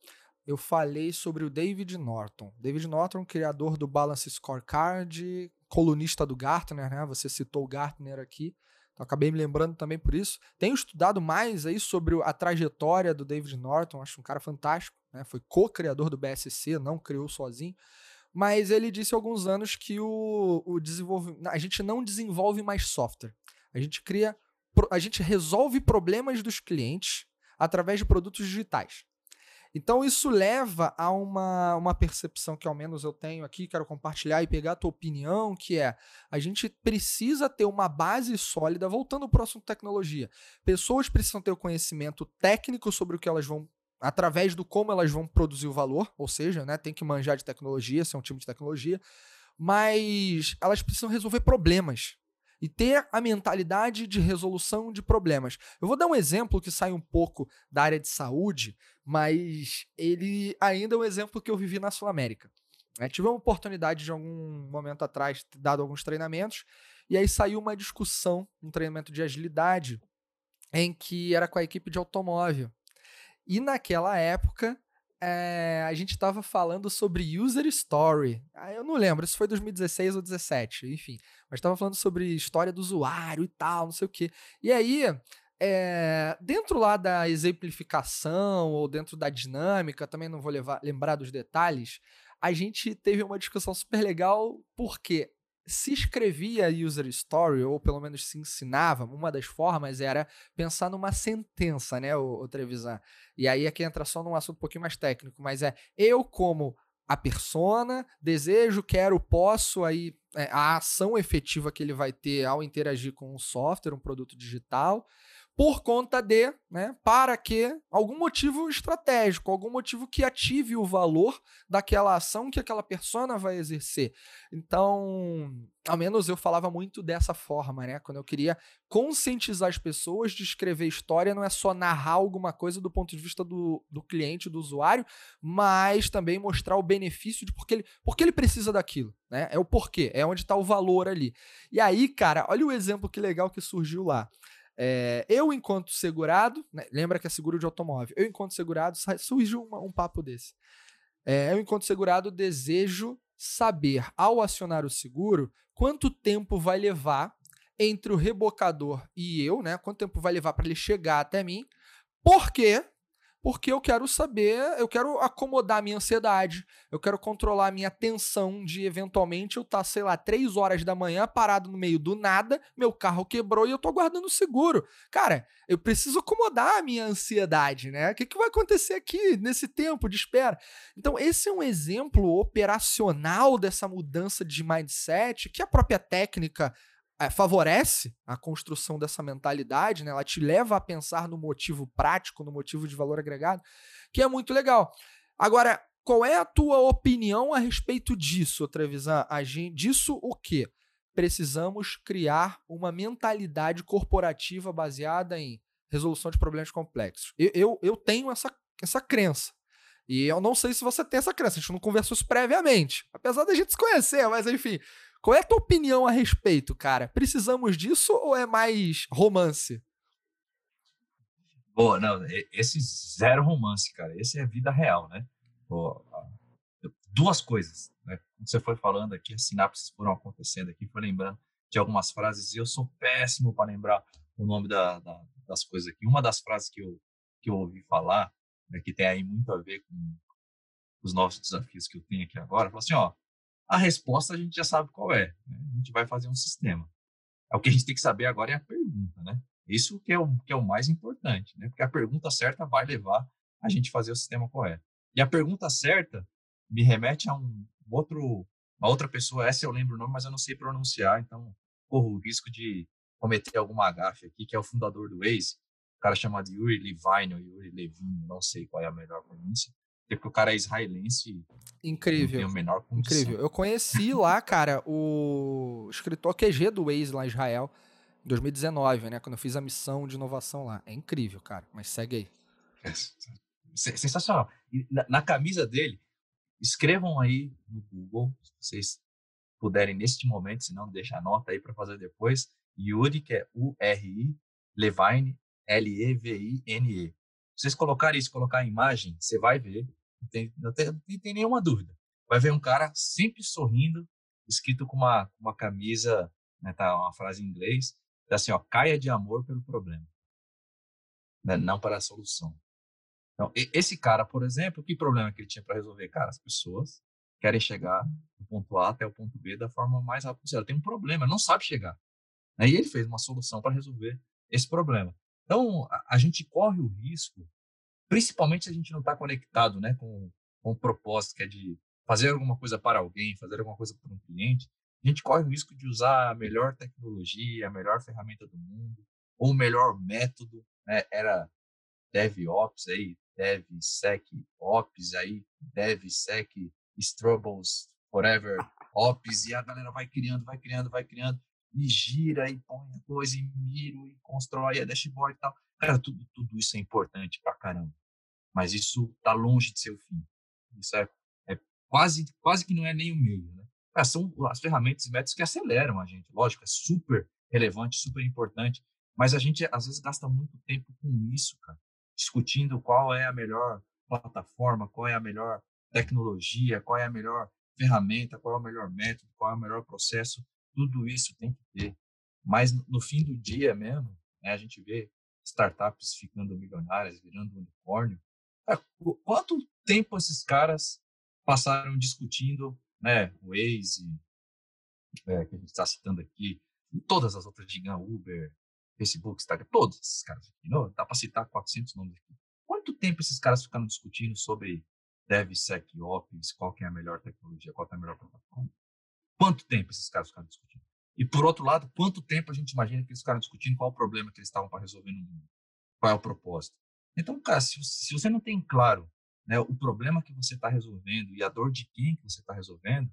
Speaker 1: eu falei sobre o David Norton. David Norton, criador do Balance Scorecard, colunista do Gartner, né? Você citou o Gartner aqui. Então, acabei me lembrando também por isso. Tenho estudado mais aí sobre a trajetória do David Norton, acho um cara fantástico, né? Foi co-criador do BSC, não criou sozinho. Mas ele disse há alguns anos que o, o desenvolvimento. A gente não desenvolve mais software. A gente cria. A gente resolve problemas dos clientes através de produtos digitais. Então isso leva a uma, uma percepção que ao menos eu tenho aqui, quero compartilhar e pegar a tua opinião, que é a gente precisa ter uma base sólida, voltando ao próximo tecnologia. Pessoas precisam ter o conhecimento técnico sobre o que elas vão através do como elas vão produzir o valor, ou seja, né, tem que manjar de tecnologia, ser um time de tecnologia, mas elas precisam resolver problemas e ter a mentalidade de resolução de problemas. Eu vou dar um exemplo que sai um pouco da área de saúde, mas ele ainda é um exemplo que eu vivi na Sul América. É, tive uma oportunidade de algum momento atrás, dado alguns treinamentos, e aí saiu uma discussão, um treinamento de agilidade, em que era com a equipe de automóvel. E naquela época, é, a gente estava falando sobre user story. Ah, eu não lembro, isso foi 2016 ou 2017, enfim. Mas estava falando sobre história do usuário e tal, não sei o quê. E aí, é, dentro lá da exemplificação ou dentro da dinâmica, também não vou levar, lembrar dos detalhes, a gente teve uma discussão super legal porque se escrevia user story, ou pelo menos se ensinava, uma das formas era pensar numa sentença, né, o, o Trevisan. E aí aqui entra só num assunto um pouquinho mais técnico, mas é eu como a persona, desejo, quero, posso, aí é, a ação efetiva que ele vai ter ao interagir com um software, um produto digital, por conta de, né, para que algum motivo estratégico, algum motivo que ative o valor daquela ação que aquela persona vai exercer. Então, ao menos eu falava muito dessa forma, né? Quando eu queria conscientizar as pessoas de escrever história, não é só narrar alguma coisa do ponto de vista do, do cliente, do usuário, mas também mostrar o benefício de porque ele, porque ele precisa daquilo, né? É o porquê, é onde está o valor ali. E aí, cara, olha o exemplo que legal que surgiu lá. É, eu, enquanto segurado, né, lembra que é seguro de automóvel, eu, enquanto segurado, surge um, um papo desse. É, eu, enquanto segurado, desejo saber, ao acionar o seguro, quanto tempo vai levar entre o rebocador e eu, né? Quanto tempo vai levar para ele chegar até mim? Porque porque eu quero saber, eu quero acomodar a minha ansiedade, eu quero controlar a minha tensão de eventualmente eu estar, tá, sei lá, três horas da manhã parado no meio do nada, meu carro quebrou e eu tô guardando o seguro. Cara, eu preciso acomodar a minha ansiedade, né? O que, que vai acontecer aqui nesse tempo de espera? Então, esse é um exemplo operacional dessa mudança de mindset que a própria técnica é, favorece a construção dessa mentalidade, né? ela te leva a pensar no motivo prático, no motivo de valor agregado, que é muito legal. Agora, qual é a tua opinião a respeito disso, Trevisan? Disso o quê? Precisamos criar uma mentalidade corporativa baseada em resolução de problemas complexos. Eu, eu, eu tenho essa, essa crença. E eu não sei se você tem essa crença, a gente não conversou isso previamente. Apesar da gente se conhecer, mas enfim, qual é a tua opinião a respeito, cara? Precisamos disso ou é mais romance?
Speaker 2: Boa, não, esse zero romance, cara. Esse é vida real, né? Duas coisas, né? Como você foi falando aqui, as sinapses foram acontecendo aqui, foi lembrando de algumas frases e eu sou péssimo para lembrar o nome da, da, das coisas aqui. Uma das frases que eu, que eu ouvi falar, né, que tem aí muito a ver com os novos desafios que eu tenho aqui agora, falou assim, ó, a resposta a gente já sabe qual é. Né? A gente vai fazer um sistema. É o que a gente tem que saber agora é a pergunta, né? Isso que é o, que é o mais importante, né? Porque a pergunta certa vai levar a gente fazer o sistema correto. E a pergunta certa me remete a um outro, uma outra pessoa. Essa eu lembro o nome, mas eu não sei pronunciar, então corro o risco de cometer alguma gafe aqui, que é o fundador do Waze, o cara chamado Yuri Levine ou Yuri Levine, não sei qual é a melhor pronúncia porque o cara é israelense.
Speaker 1: Incrível.
Speaker 2: Não tem menor condição.
Speaker 1: Incrível. Eu conheci lá, *laughs* cara, o escritor QG do Waze lá em Israel, em 2019, né? Quando eu fiz a missão de inovação lá. É incrível, cara. Mas segue aí.
Speaker 2: É sensacional. Na, na, camisa dele, escrevam aí no Google, se vocês puderem neste momento, se não, deixa a nota aí para fazer depois. Yuri, que é U-R-I, Levine, L-E-V-I-N-E. -E. Vocês colocarem isso, colocar a imagem, você vai ver, tem, não tem, não tem nenhuma dúvida. Vai ver um cara sempre sorrindo, escrito com uma, uma camisa, né, tá uma frase em inglês. Então, assim, ó, caia de amor pelo problema, né? não para a solução. Então, esse cara, por exemplo, que problema que ele tinha para resolver? Cara, as pessoas querem chegar do ponto A até o ponto B da forma mais rápida possível. Tem um problema, não sabe chegar. Aí ele fez uma solução para resolver esse problema. Então, a, a, gente corre o risco, principalmente se a gente não está conectado né, com, com o propósito, que é de fazer alguma coisa para alguém, fazer alguma coisa para um cliente, a gente corre o risco de usar a melhor tecnologia, a melhor ferramenta do mundo, ou o melhor método, né? Era DevOps aí, DevSecOps aí, DevSec, Forever Ops, e a galera vai criando, vai criando, vai criando, e gira, e põe a coisa, e mira, e constrói a dashboard e tal. Cara, tudo, tudo isso é importante pra caramba. Mas isso tá longe de ser o fim. Isso é, é quase, quase que não é nem o meio, né? Cara, são as ferramentas e métodos que aceleram a gente. Lógico, é super relevante, super importante, mas a gente às vezes gasta muito tempo com isso, cara, discutindo qual é a melhor plataforma, qual é a melhor tecnologia, qual é a melhor ferramenta, qual é o melhor método, qual é o melhor processo. Tudo isso tem que ter. Mas no fim do dia mesmo, né, a gente vê startups ficando milionárias, virando unicórnio. Quanto tempo esses caras passaram discutindo, né, o Waze, é, que a gente está citando aqui, e todas as outras gigantes, Uber, Facebook, Instagram, todos esses caras aqui. Não, dá para citar 400 nomes aqui. Quanto tempo esses caras ficaram discutindo sobre DevSecOps, qual que é a melhor tecnologia, qual é a melhor plataforma? Quanto tempo esses caras ficaram discutindo? E por outro lado, quanto tempo a gente imagina que eles ficaram discutindo qual o problema que eles estavam para resolver no mundo? Qual é o propósito? Então, cara, se, se você não tem claro né, o problema que você está resolvendo e a dor de quem que você está resolvendo,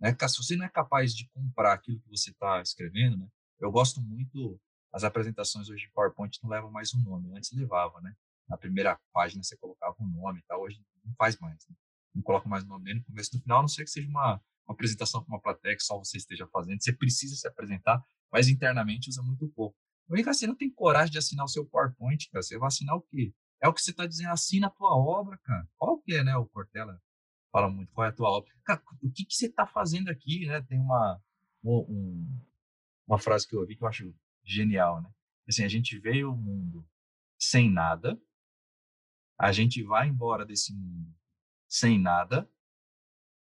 Speaker 2: né, cara, se você não é capaz de comprar aquilo que você está escrevendo, né, eu gosto muito as apresentações hoje de PowerPoint não levam mais um nome. Antes levava, né? Na primeira página você colocava um nome e tal. Hoje não faz mais, né? Não coloca mais nome nem no começo no final, a não ser que seja uma, uma apresentação com uma plateia que só você esteja fazendo. Você precisa se apresentar, mas internamente usa muito pouco. Vem cá, você não tem coragem de assinar o seu PowerPoint, cara. Você vai assinar o quê? É o que você está dizendo, assina a tua obra, cara. Qual que é, né? O Cortella fala muito, qual é a tua obra? Cara, o que, que você está fazendo aqui, né? Tem uma, um, uma frase que eu ouvi que eu acho genial, né? Assim, a gente veio ao mundo sem nada, a gente vai embora desse mundo sem nada.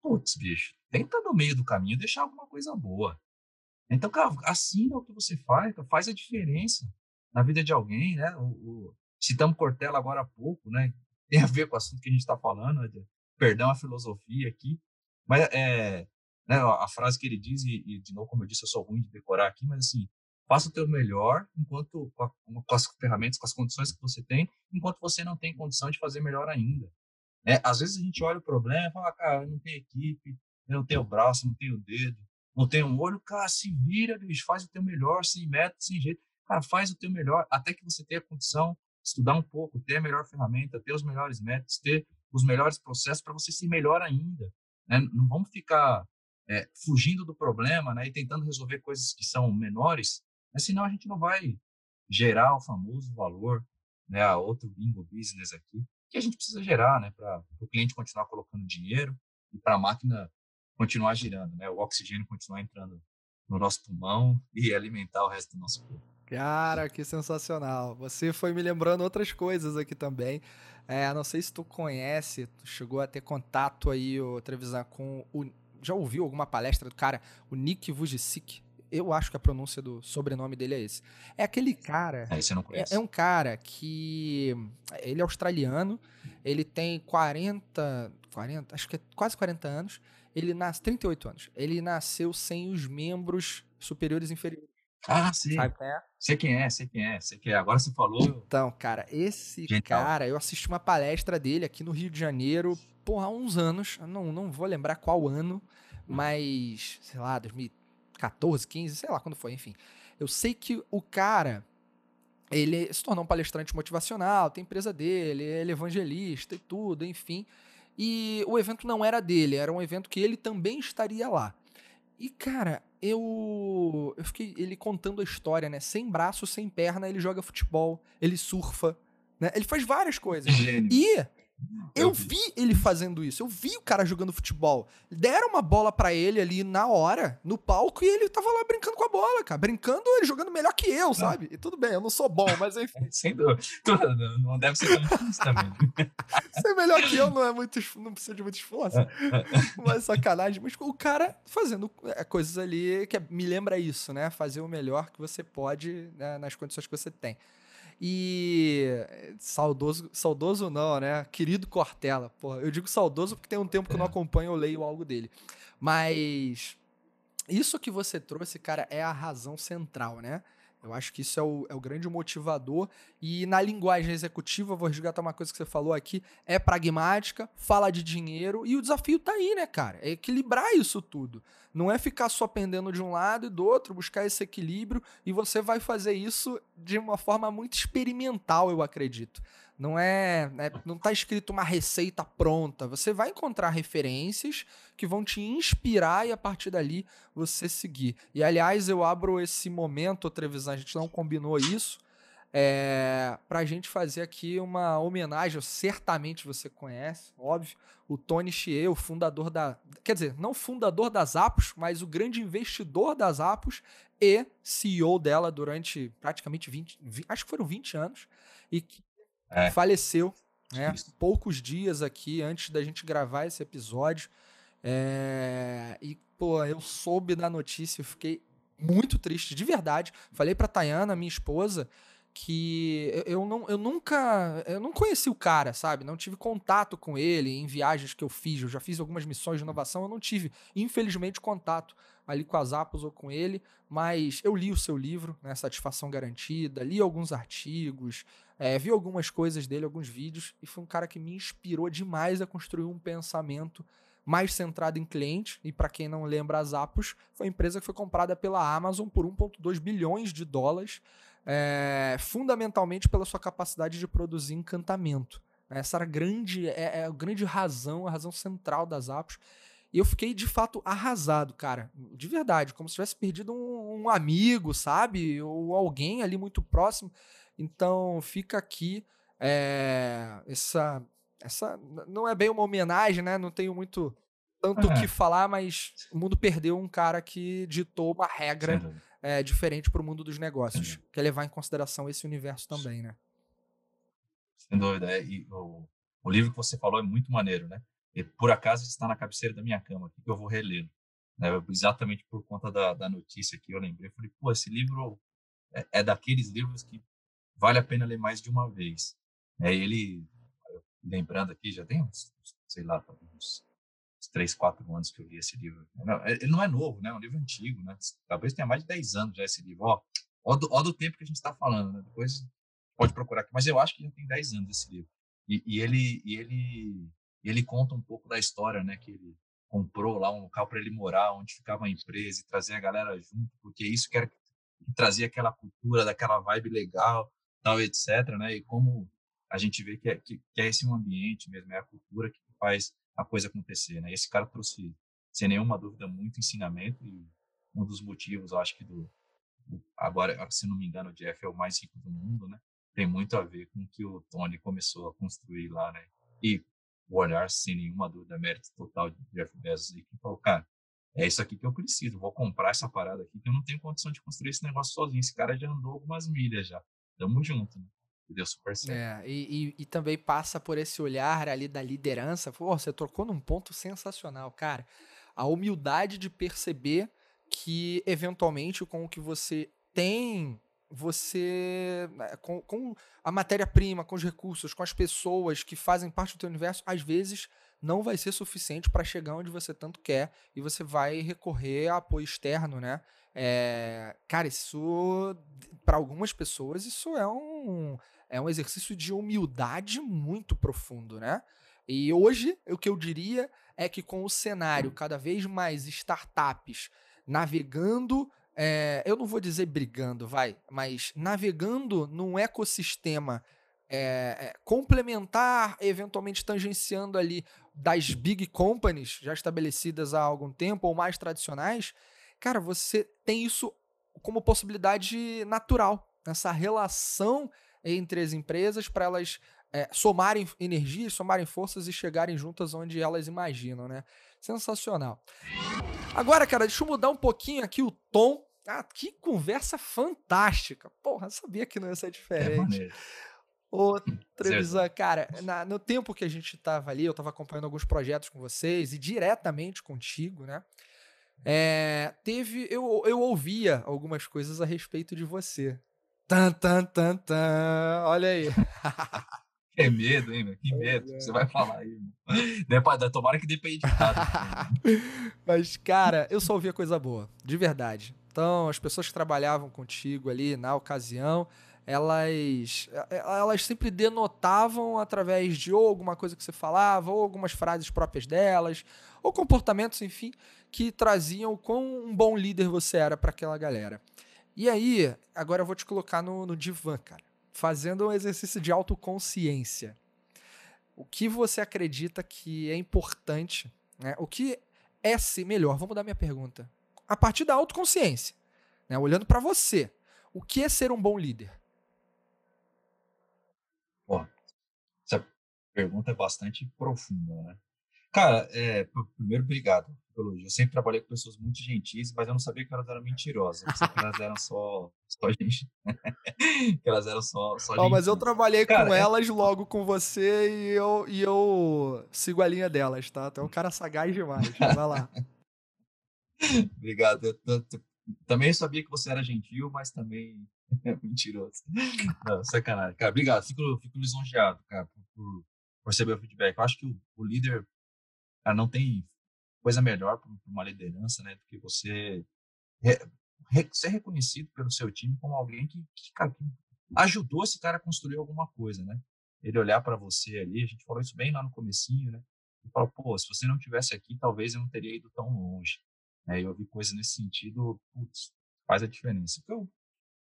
Speaker 2: Putz, bicho, tenta no meio do caminho deixar alguma coisa boa. Então, cara, assina o que você faz, faz a diferença na vida de alguém, né? O, o, citamos Cortella agora há pouco, né? *laughs* Tem a ver com o assunto que a gente está falando, né? perdão a filosofia aqui, mas é, né, a frase que ele diz, e, e, de novo, como eu disse, eu sou ruim de decorar aqui, mas assim, faça o teu melhor enquanto com, a, com, as ferramentas, com as condições que você tem, enquanto você não tem condição de fazer melhor ainda. Né? Às vezes a gente olha o problema e fala, cara, eu não tenho equipe, eu não tenho braço, não tenho dedo, não tenho um olho, cara, se vira, bicho, faz o teu melhor, sem método, sem jeito. Cara, faz o teu melhor, até que você tenha condição de estudar um pouco, ter a melhor ferramenta, ter os melhores métodos, ter os melhores processos para você ser melhor ainda. Né? Não vamos ficar é, fugindo do problema né, e tentando resolver coisas que são menores mas senão a gente não vai gerar o famoso valor, né, outro bingo business aqui, que a gente precisa gerar, né, para o cliente continuar colocando dinheiro e para a máquina continuar girando, né, o oxigênio continuar entrando no nosso pulmão e *laughs* alimentar o resto do nosso corpo.
Speaker 1: Cara, que sensacional. Você foi me lembrando outras coisas aqui também. É, não sei se tu conhece, tu chegou a ter contato aí, o Trevisan, com o. Já ouviu alguma palestra do cara, o Nick Vujicic? Eu acho que a pronúncia do sobrenome dele é esse. É aquele cara.
Speaker 2: É, você não conhece.
Speaker 1: É, é um cara que. Ele é australiano, ele tem 40. 40, acho que é quase 40 anos. Ele nasce. 38 anos. Ele nasceu sem os membros superiores e inferiores.
Speaker 2: Ah, sim. Sabe quem é? Sei quem é, sei quem é, sei quem é. Agora você falou.
Speaker 1: Então, cara, esse Genial. cara, eu assisti uma palestra dele aqui no Rio de Janeiro, porra, há uns anos. Não, não vou lembrar qual ano, mas, sei lá, 2013. 14, 15, sei lá quando foi, enfim. Eu sei que o cara, ele se tornou um palestrante motivacional, tem empresa dele, ele é evangelista e tudo, enfim. E o evento não era dele, era um evento que ele também estaria lá. E, cara, eu. Eu fiquei ele contando a história, né? Sem braço, sem perna, ele joga futebol, ele surfa, né? Ele faz várias coisas.
Speaker 2: Gênio.
Speaker 1: E Eu vi ele fazendo isso. Eu vi o cara jogando futebol. Deram uma bola para ele ali na hora, no palco, e ele tava lá brincando com a bola, cara. Brincando, ele jogando melhor que eu, sabe? E tudo bem, eu não sou bom, mas enfim. *laughs*
Speaker 2: Sem dúvida. Não deve ser tão difícil também. *laughs*
Speaker 1: Ser melhor que eu não é muito. Não precisa de muito esforço. *laughs* mas sacanagem. Mas o cara fazendo é, coisas ali que é, me lembra isso, né? Fazer o melhor que você pode né, nas condições que você tem. E saudoso, saudoso não, né? Querido Cortella. Porra, eu digo saudoso porque tem um tempo que eu não é. acompanho ou leio algo dele. Mas isso que você trouxe, cara, é a razão central, né? Eu acho que isso é o, é o grande motivador. E na linguagem executiva, vou resgatar uma coisa que você falou aqui, é pragmática, fala de dinheiro, e o desafio tá aí, né, cara? É equilibrar isso tudo. Não é ficar só pendendo de um lado e do outro, buscar esse equilíbrio, e você vai fazer isso de uma forma muito experimental, eu acredito. Não é, é não está escrito uma receita pronta. Você vai encontrar referências que vão te inspirar e a partir dali você seguir. E aliás, eu abro esse momento, Trevisan, a gente não combinou isso, é, para a gente fazer aqui uma homenagem. Certamente você conhece, óbvio, o Tony Xie, o fundador da. Quer dizer, não fundador das Apos, mas o grande investidor das Apos e CEO dela durante praticamente 20, 20 acho que foram 20 anos, e que é. faleceu, né? Poucos dias aqui antes da gente gravar esse episódio. É... E, pô, eu soube da notícia, eu fiquei muito triste, de verdade. Falei pra Tayana, minha esposa, que eu, não, eu nunca. Eu não conheci o cara, sabe? Não tive contato com ele em viagens que eu fiz. Eu já fiz algumas missões de inovação, eu não tive, infelizmente, contato ali com as Apos ou com ele, mas eu li o seu livro, né, Satisfação Garantida, li alguns artigos, é, vi algumas coisas dele, alguns vídeos, e foi um cara que me inspirou demais a construir um pensamento mais centrado em cliente. E para quem não lembra, a Zappos foi uma empresa que foi comprada pela Amazon por 1,2 bilhões de dólares, é, fundamentalmente pela sua capacidade de produzir encantamento. Essa era a grande, é, é a grande razão, a razão central das Zappos. E eu fiquei de fato arrasado, cara. De verdade, como se tivesse perdido um, um amigo, sabe? Ou alguém ali muito próximo. Então fica aqui é, essa, essa. Não é bem uma homenagem, né? Não tenho muito tanto o uhum. que falar, mas o mundo perdeu um cara que ditou uma regra é, diferente para o mundo dos negócios. Sim. Quer levar em consideração esse universo também, né?
Speaker 2: Sem dúvida. É, e o, o livro que você falou é muito maneiro, né? E por acaso está na cabeceira da minha cama, que eu vou reler. Né? Exatamente por conta da, da notícia que eu lembrei. Eu falei, pô, esse livro é, é, daqueles livros que vale a pena ler mais de uma vez. É, ele, lembrando aqui, já tem uns, sei lá, uns, uns 3, 4 anos que eu li esse livro. É, ele não é novo, né? É um livro antigo, né? Talvez tenha mais de 10 anos já esse livro. Ó, ó, do, ó do tempo que a gente está falando, né? Depois pode procurar aqui. Mas eu acho que já tem 10 anos esse livro. E, e ele, e ele ele conta um pouco da história, né? Que ele comprou lá um local para ele morar, onde ficava a empresa e trazer a galera junto, porque isso que, era, trazia aquela cultura, daquela vibe legal, tal, etc. Né? E como a gente vê que é, que, que é esse um ambiente mesmo, é a cultura que faz a coisa acontecer, né? Esse cara trouxe, sem nenhuma dúvida, muito ensinamento e um dos motivos, eu acho que do agora, se não me engano, o Jeff é o mais rico do mundo, né? Tem muito a ver com o que o Tony começou a construir lá, né? E o olhar, sem nenhuma dúvida, mérito total de Jeff Bezos e que falou, cara, é isso aqui que eu preciso, vou comprar essa parada aqui, que eu não tenho condição de construir esse negócio sozinho. Esse cara já andou algumas milhas já. Tamo junto, né? Deu super certo.
Speaker 1: É, e, e, e, também passa por esse olhar ali da liderança. Pô, você tocou num ponto sensacional, cara. A humildade de perceber que, eventualmente, com o que você tem você, né, com, com a matéria-prima, com os recursos, com as pessoas que fazem parte do teu universo, às vezes não vai ser suficiente para chegar onde você tanto quer e você vai recorrer a apoio externo, né? É, cara, isso para algumas pessoas isso é um é um exercício de humildade muito profundo, né? E hoje o que eu diria é que com o cenário cada vez mais startups navegando é, eu não vou dizer brigando, vai, mas navegando num ecossistema é, complementar, eventualmente tangenciando ali das big companies já estabelecidas há algum tempo ou mais tradicionais, cara, você tem isso como possibilidade natural, essa relação entre as empresas para elas é, somarem energias, somarem forças e chegarem juntas onde elas imaginam, né? Sensacional. Agora, cara, deixa eu mudar um pouquinho aqui o tom. Ah, que conversa fantástica. Porra, sabia que não ia ser diferente. É Ô, Trevisan, cara, na, no tempo que a gente tava ali, eu tava acompanhando alguns projetos com vocês e diretamente contigo, né? É, teve. Eu, eu ouvia algumas coisas a respeito de você. Tan, tan, tan, tan. Olha aí. *laughs*
Speaker 2: Que medo, hein, meu? Que medo. É. Você vai falar aí, mano. Tomara que dê pra editar.
Speaker 1: Mas, cara, eu só ouvia coisa boa. De verdade. Então, as pessoas que trabalhavam contigo ali na ocasião, elas, elas sempre denotavam através de ou alguma coisa que você falava, ou algumas frases próprias delas, ou comportamentos, enfim, que traziam quão um bom líder você era para aquela galera. E aí, agora eu vou te colocar no, no divã, cara, fazendo um exercício de autoconsciência. O que você acredita que é importante, né? O que é ser melhor? Vamos mudar minha pergunta. A partir da autoconsciência, né? olhando para você, o que é ser um bom líder?
Speaker 2: Pô, essa pergunta é bastante profunda, né? Cara, é, primeiro, obrigado pelo. Eu sempre trabalhei com pessoas muito gentis, mas eu não sabia que elas eram mentirosas. Eu que elas eram só, só gente. *laughs* que elas eram só, só
Speaker 1: oh, Mas eu trabalhei cara, com é... elas logo com você e eu, e eu sigo a linha delas, tá? Tu é um cara sagaz demais. Vai lá. *laughs*
Speaker 2: obrigado. Eu, eu, eu, também sabia que você era gentil, mas também *laughs* mentiroso. Não, sacanagem. Cara, obrigado. Fico, fico lisonjeado, cara, por, por receber o feedback. Eu acho que o, o líder Cara, não tem coisa melhor para uma liderança, né, do que você re, re, ser reconhecido pelo seu time como alguém que, que, cara, que ajudou esse cara a construir alguma coisa, né? Ele olhar para você ali, a gente falou isso bem lá no comecinho, né? E falou, pô, se você não tivesse aqui, talvez eu não teria ido tão longe. E eu vi coisas nesse sentido, putz, faz a diferença. O que eu,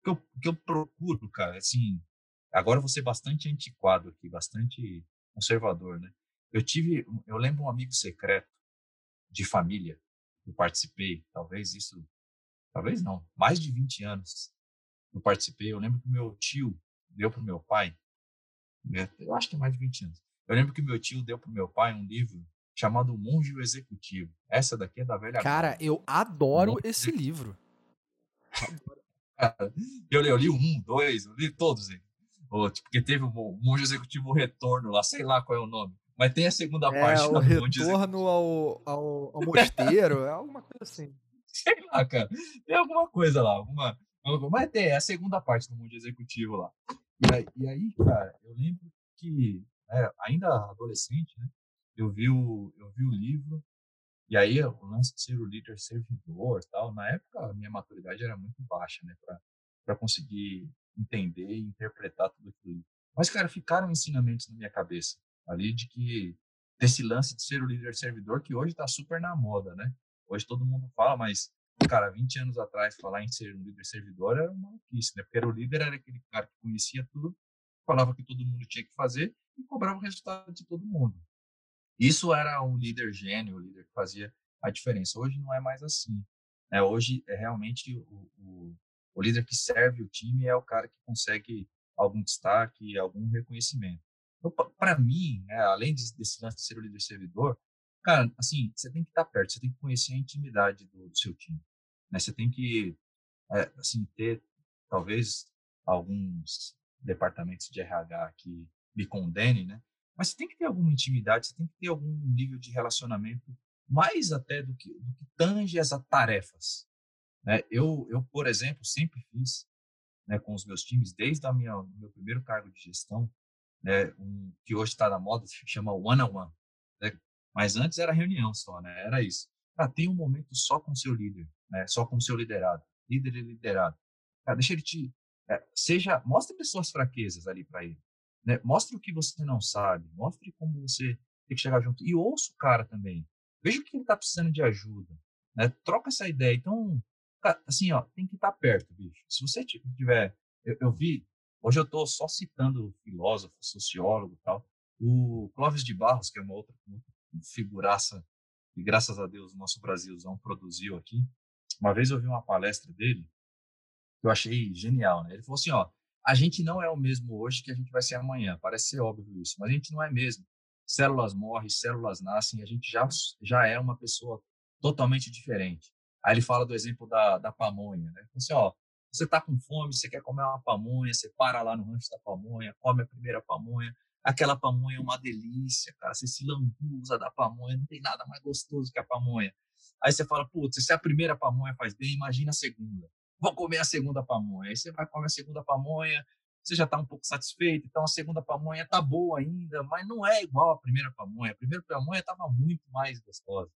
Speaker 2: que eu, que eu procuro, cara, assim, agora eu vou ser bastante antiquado aqui, bastante conservador, né? Eu tive, eu lembro um amigo secreto de família que eu participei, talvez isso, talvez não, mais de 20 anos eu participei. Eu lembro que meu tio deu para o meu pai, né, eu acho que é mais de 20 anos. Eu lembro que meu tio deu para o meu pai um livro chamado Monge Executivo. Essa daqui é da velha.
Speaker 1: Cara, eu adoro esse livro.
Speaker 2: eu, eu, li um, dois, eu li todos eles. Porque teve o Monge Executivo Retorno lá, sei lá qual é o nome. Mas tem a segunda
Speaker 1: é,
Speaker 2: parte.
Speaker 1: O retorno ao, ao, ao mosteiro, é alguma coisa assim.
Speaker 2: Sei lá, cara. Tem alguma coisa lá. Alguma, mas tem, é a segunda parte do mundo executivo lá. E aí, e aí cara, eu lembro que, é, ainda adolescente, né? Eu vi, o, eu vi o livro, e aí o lance de ser o líder servidor tal. Na época, a minha maturidade era muito baixa, né? Para conseguir entender e interpretar tudo aquilo. Mas, cara, ficaram ensinamentos na minha cabeça ali de que desse lance de ser o líder servidor que hoje está super na moda, né? Hoje todo mundo fala, mas cara, 20 anos atrás falar em ser um líder servidor era uma maluquice, né? Porque era o líder era aquele cara que conhecia tudo, falava que todo mundo tinha que fazer e cobrava o resultado de todo mundo. Isso era um líder gênio, o líder que fazia a diferença. Hoje não é mais assim. Né? Hoje é realmente o, o, o líder que serve o time é o cara que consegue algum destaque, algum reconhecimento. Então, para mim, né, além desse lance de ser o líder servidor, cara, assim, você tem que estar perto, você tem que conhecer a intimidade do, do seu time. Né? Você tem que, é, assim, ter, talvez, alguns departamentos de RH que me condenem, né? Mas você tem que ter alguma intimidade, você tem que ter algum nível de relacionamento mais até do que, do que tange as tarefas. Né? Eu, eu, por exemplo, sempre fiz né, com os meus times, desde o meu primeiro cargo de gestão, né, um, que hoje está na moda, se chama one-on-one. Né? Mas antes era reunião só, né? Era isso. Ah, tem um momento só com seu líder, né? Só com seu liderado. Líder e liderado. Cara, deixa ele te... É, seja, mostre as suas fraquezas ali para ele. Né? Mostre o que você não sabe. Mostre como você tem que chegar junto. E ouça o cara também. Veja o que ele está precisando de ajuda. Né? Troca essa ideia. Então, assim, ó, tem que estar tá perto, bicho. Se você tiver... Eu, eu vi Hoje eu estou só citando filósofo, sociólogo e tal. O Clóvis de Barros, que é uma outra figuraça que, graças a Deus, o nosso Brasilzão produziu aqui. Uma vez eu vi uma palestra dele que eu achei genial, né? Ele falou assim, ó, a gente não é o mesmo hoje que a gente vai ser amanhã. Parece ser óbvio isso, mas a gente não é mesmo. Células morrem, células nascem, a gente já, já é uma pessoa totalmente diferente. Aí ele fala do exemplo da, da pamonha, né? Então, assim, ó, você está com fome, você quer comer uma pamonha, você para lá no rancho da pamonha, come a primeira pamonha. Aquela pamonha é uma delícia, cara. Você se lambuza da pamonha, não tem nada mais gostoso que a pamonha. Aí você fala, putz, se a primeira pamonha faz bem, imagina a segunda. Vou comer a segunda pamonha. Aí você vai comer a segunda pamonha, você já está um pouco satisfeito, então a segunda pamonha tá boa ainda, mas não é igual a primeira pamonha. A primeira pamonha estava muito mais gostosa.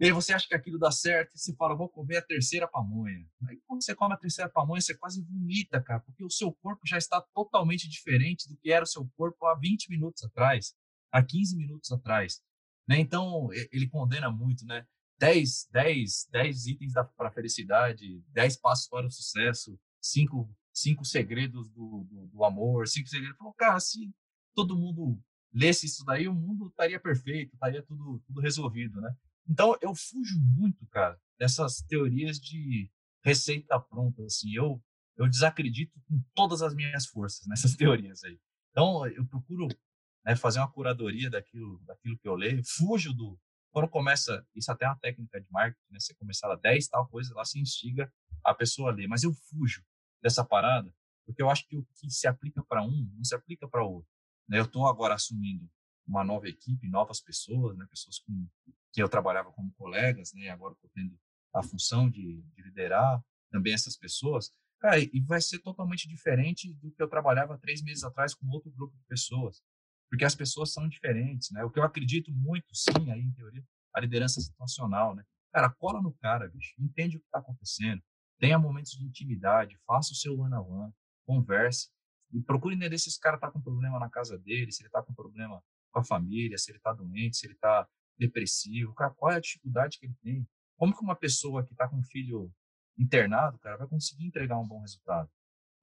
Speaker 2: E aí você acha que aquilo dá certo e você fala, vou comer a terceira pamonha. Aí quando você come a terceira pamonha, você quase vomita, cara, porque o seu corpo já está totalmente diferente do que era o seu corpo há 20 minutos atrás, há 15 minutos atrás. Né? Então, ele condena muito, né? 10, 10, 10 itens para a felicidade, 10 passos para o sucesso, 5, 5 segredos do, do, do amor, 5 segredos. Falou, cara, se todo mundo lesse isso daí, o mundo estaria perfeito, estaria tudo, tudo resolvido, né? Então, eu fujo muito, cara, dessas teorias de receita pronta, assim. Eu, eu desacredito com todas as minhas forças *laughs* nessas teorias aí. Então, eu procuro né, fazer uma curadoria daquilo, daquilo que eu leio, fujo do... Quando começa, isso até é uma técnica de marketing, né? Você começar a 10 tal coisa, lá se instiga a pessoa a ler. Mas eu fujo dessa parada, porque eu acho que o que se aplica para um, não se aplica para outro. Né? Eu estou agora assumindo uma nova equipe, novas pessoas, né? pessoas com que eu trabalhava como colegas, né? Agora estou tendo a função de, de, liderar também essas pessoas. Cara, e vai ser totalmente diferente do que eu trabalhava três meses atrás com outro grupo de pessoas, porque as pessoas são diferentes, né? O que eu acredito muito, sim, aí em teoria, a liderança situacional, né? Cara, cola no cara, bicho, entende o que está acontecendo, tenha momentos de intimidade, faça o seu one-on-one, -on -one, converse e procure entender se esse cara está com problema na casa dele, se ele está com problema com a família, se ele está doente, se ele está depressivo, cara, qual é a dificuldade que ele tem? Como que uma pessoa que está com um filho internado, cara, vai conseguir entregar um bom resultado?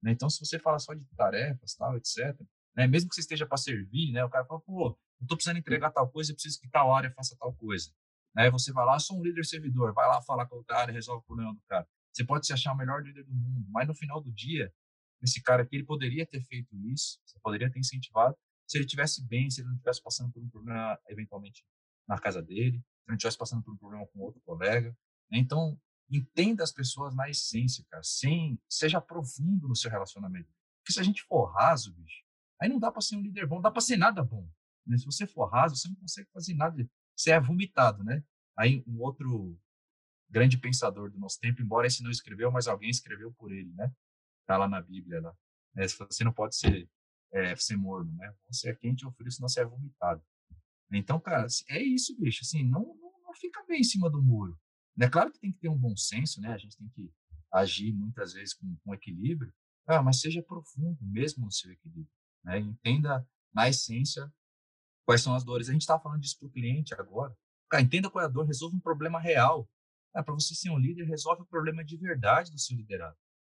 Speaker 2: Né? Então, se você fala só de tarefas, tal, etc., né? mesmo que você esteja para servir, né? o cara fala, pô, eu estou precisando entregar tal coisa, eu preciso que tal área faça tal coisa. Né? Você vai lá, sou um líder servidor, vai lá falar com outra área, resolve o problema do cara. Você pode se achar o melhor líder do mundo, mas no final do dia, esse cara aqui, ele poderia ter feito isso, você poderia ter incentivado, se ele tivesse bem, se ele não estivesse passando por um problema, eventualmente, na casa dele, se não estivesse passando por um problema com outro colega. Né? Então, entenda as pessoas na essência, cara, sem, seja profundo no seu relacionamento. Porque se a gente for raso, bicho, aí não dá para ser um líder bom, não dá para ser nada bom. Né? Se você for raso, você não consegue fazer nada, você é vomitado, né? Aí um outro grande pensador do nosso tempo, embora esse não escreveu, mas alguém escreveu por ele, né? Tá lá na Bíblia, lá. Né? Você não pode ser, é, ser morno, né? Você é quente ou frio, senão você é vomitado. Então, cara, é isso, bicho. Assim, não, não, não fica bem em cima do muro. É claro que tem que ter um bom senso, né? A gente tem que agir muitas vezes com, com equilíbrio, ah, mas seja profundo mesmo no seu equilíbrio. Né? Entenda na essência quais são as dores. A gente está falando disso para o cliente agora. Cara, entenda qual é a dor, resolva um problema real. Ah, para você ser um líder, resolve o problema de verdade do seu liderado.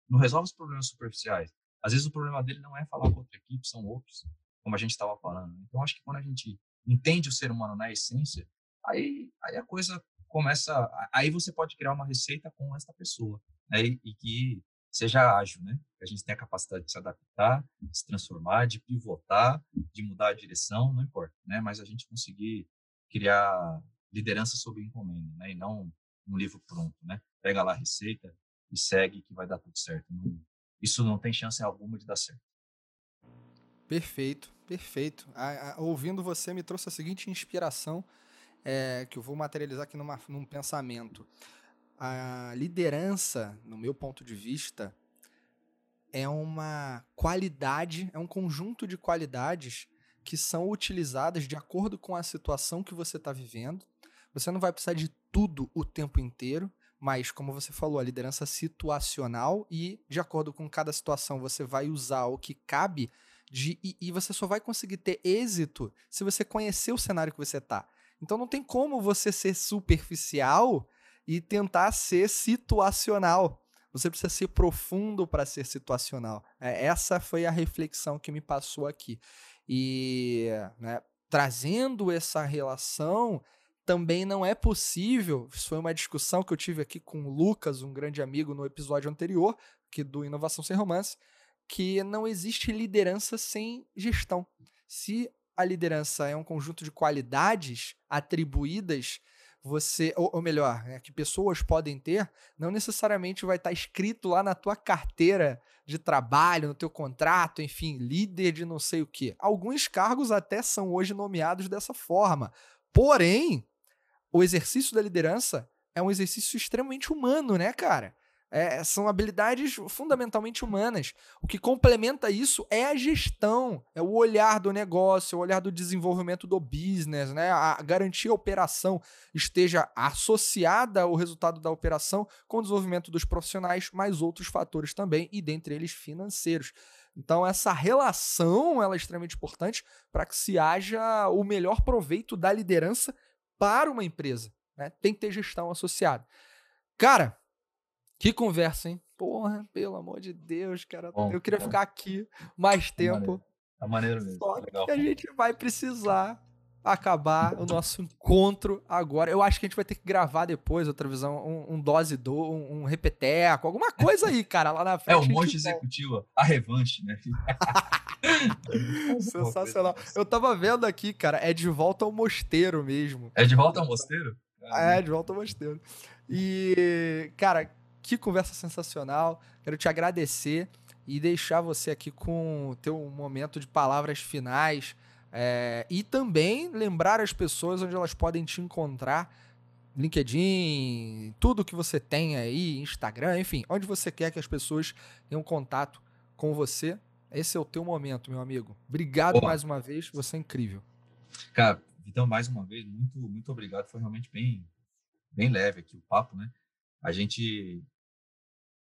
Speaker 2: Não resolve os problemas superficiais. Às vezes o problema dele não é falar com outra equipe, são outros, como a gente estava falando. Então, acho que quando a gente entende o ser humano na essência, aí, aí a coisa começa. Aí você pode criar uma receita com esta pessoa, né? E, e que seja ágil, né? Que a gente tenha a capacidade de se adaptar, de se transformar, de pivotar, de mudar a direção, não importa, né? Mas a gente conseguir criar liderança sob encomenda, né? E não um livro pronto, né? Pega lá a receita e segue que vai dar tudo certo. Não, isso não tem chance alguma de dar certo.
Speaker 1: Perfeito, perfeito. A, a, ouvindo você me trouxe a seguinte inspiração é, que eu vou materializar aqui numa, num pensamento. A liderança, no meu ponto de vista, é uma qualidade, é um conjunto de qualidades que são utilizadas de acordo com a situação que você está vivendo. Você não vai precisar de tudo o tempo inteiro, mas, como você falou, a liderança situacional e, de acordo com cada situação, você vai usar o que cabe de, e, e, você só vai conseguir ter êxito se você conhecer o cenário que você tá. Então não tem como você ser superficial e tentar ser situacional. Você precisa ser profundo para ser situacional. É, essa foi a reflexão que me passou aqui. E né, trazendo essa relação, também não é possível. Isso foi uma discussão que eu tive aqui com o Lucas, um grande amigo, no episódio anterior, que do Inovação Sem Romance que não existe liderança sem gestão. Se a liderança é um conjunto de qualidades atribuídas, você, ou, ou melhor, né, que pessoas podem ter, não necessariamente vai estar escrito lá na tua carteira de trabalho, no teu contrato, enfim, líder de não sei o que. Alguns cargos até são hoje nomeados dessa forma. Porém, o exercício da liderança é um exercício extremamente humano, né, cara? É, são habilidades fundamentalmente humanas. O que complementa isso é a gestão, é o olhar do negócio, é o olhar do desenvolvimento do business, né? A garantir a operação esteja associada ao resultado da operação com o desenvolvimento dos profissionais, mais outros fatores também, e dentre eles financeiros. Então, essa relação ela é extremamente importante para que se haja o melhor proveito da liderança para uma empresa. Né? Tem que ter gestão associada. Cara, que conversa, hein? Porra, pelo amor de Deus, cara. Bom, eu queria bom. ficar aqui mais tempo.
Speaker 2: Maneiro, tá maneiro mesmo.
Speaker 1: Só Legal. que a gente vai precisar acabar o nosso encontro agora. Eu acho que a gente vai ter que gravar depois outra visão, um, um dose do, um, um, repeteco, alguma coisa aí, cara, lá na frente.
Speaker 2: É o monte executivo, a revanche, né? *laughs*
Speaker 1: Sensacional. Eu tava vendo aqui, cara, é de volta ao mosteiro mesmo.
Speaker 2: É de volta ao mosteiro?
Speaker 1: É, de volta ao mosteiro. E, cara, que conversa sensacional. Quero te agradecer e deixar você aqui com o teu momento de palavras finais. É, e também lembrar as pessoas onde elas podem te encontrar. LinkedIn, tudo que você tem aí, Instagram, enfim, onde você quer que as pessoas tenham contato com você. Esse é o teu momento, meu amigo. Obrigado mais uma vez, você é incrível.
Speaker 2: Cara, então, mais uma vez, muito, muito obrigado. Foi realmente bem, bem leve aqui o papo, né? A gente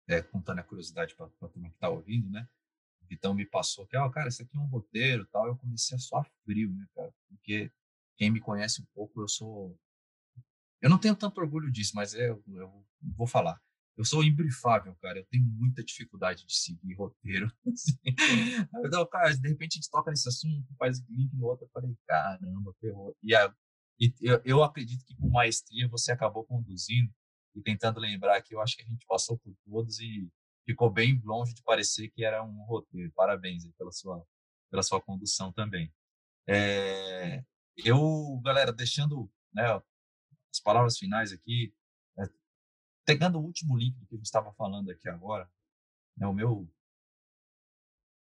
Speaker 2: é, contando a curiosidade para a turma que está ouvindo, né? O Vitão me passou que, ó, oh, cara, isso aqui é um roteiro tal. Eu comecei a suar frio, né, cara? Porque quem me conhece um pouco, eu sou. Eu não tenho tanto orgulho disso, mas é, eu, eu vou falar. Eu sou imbrifável, cara. Eu tenho muita dificuldade de seguir roteiro. *laughs* Assim. Então, cara, de repente a gente toca nesse assunto, faz link no outro. Eu falei, caramba, ferrou. E, a, e eu, eu acredito que com maestria você acabou conduzindo e tentando lembrar que eu acho que a gente passou por todos e ficou bem longe de parecer que era um roteiro. Parabéns pela sua, pela sua condução também. É, eu, galera, deixando né, as palavras finais aqui, pegando o último link do que a gente estava falando aqui agora, né, o meu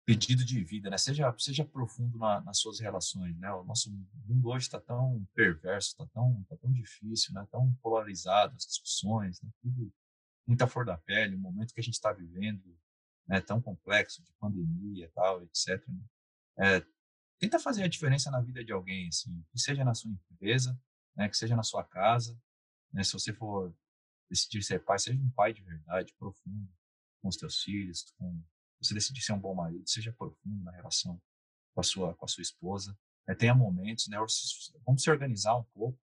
Speaker 2: pedido de vida, né? Seja, seja profundo na, nas suas relações, né? O nosso mundo hoje está tão perverso, está tão, tá tão difícil, né? Tão polarizado as discussões, né? Tudo muita flor da pele, o momento que a gente está vivendo, né? Tão complexo de pandemia, tal, etc. Né? É, tenta fazer a diferença na vida de alguém, assim, que seja na sua empresa, né? Que seja na sua casa, né? Se você for decidir ser pai, seja um pai de verdade, profundo, com os teus filhos, com você decidir ser um bom marido, seja profundo na relação com a sua, com a sua esposa. Né? Tenha momentos, né? Vamos se organizar um pouco.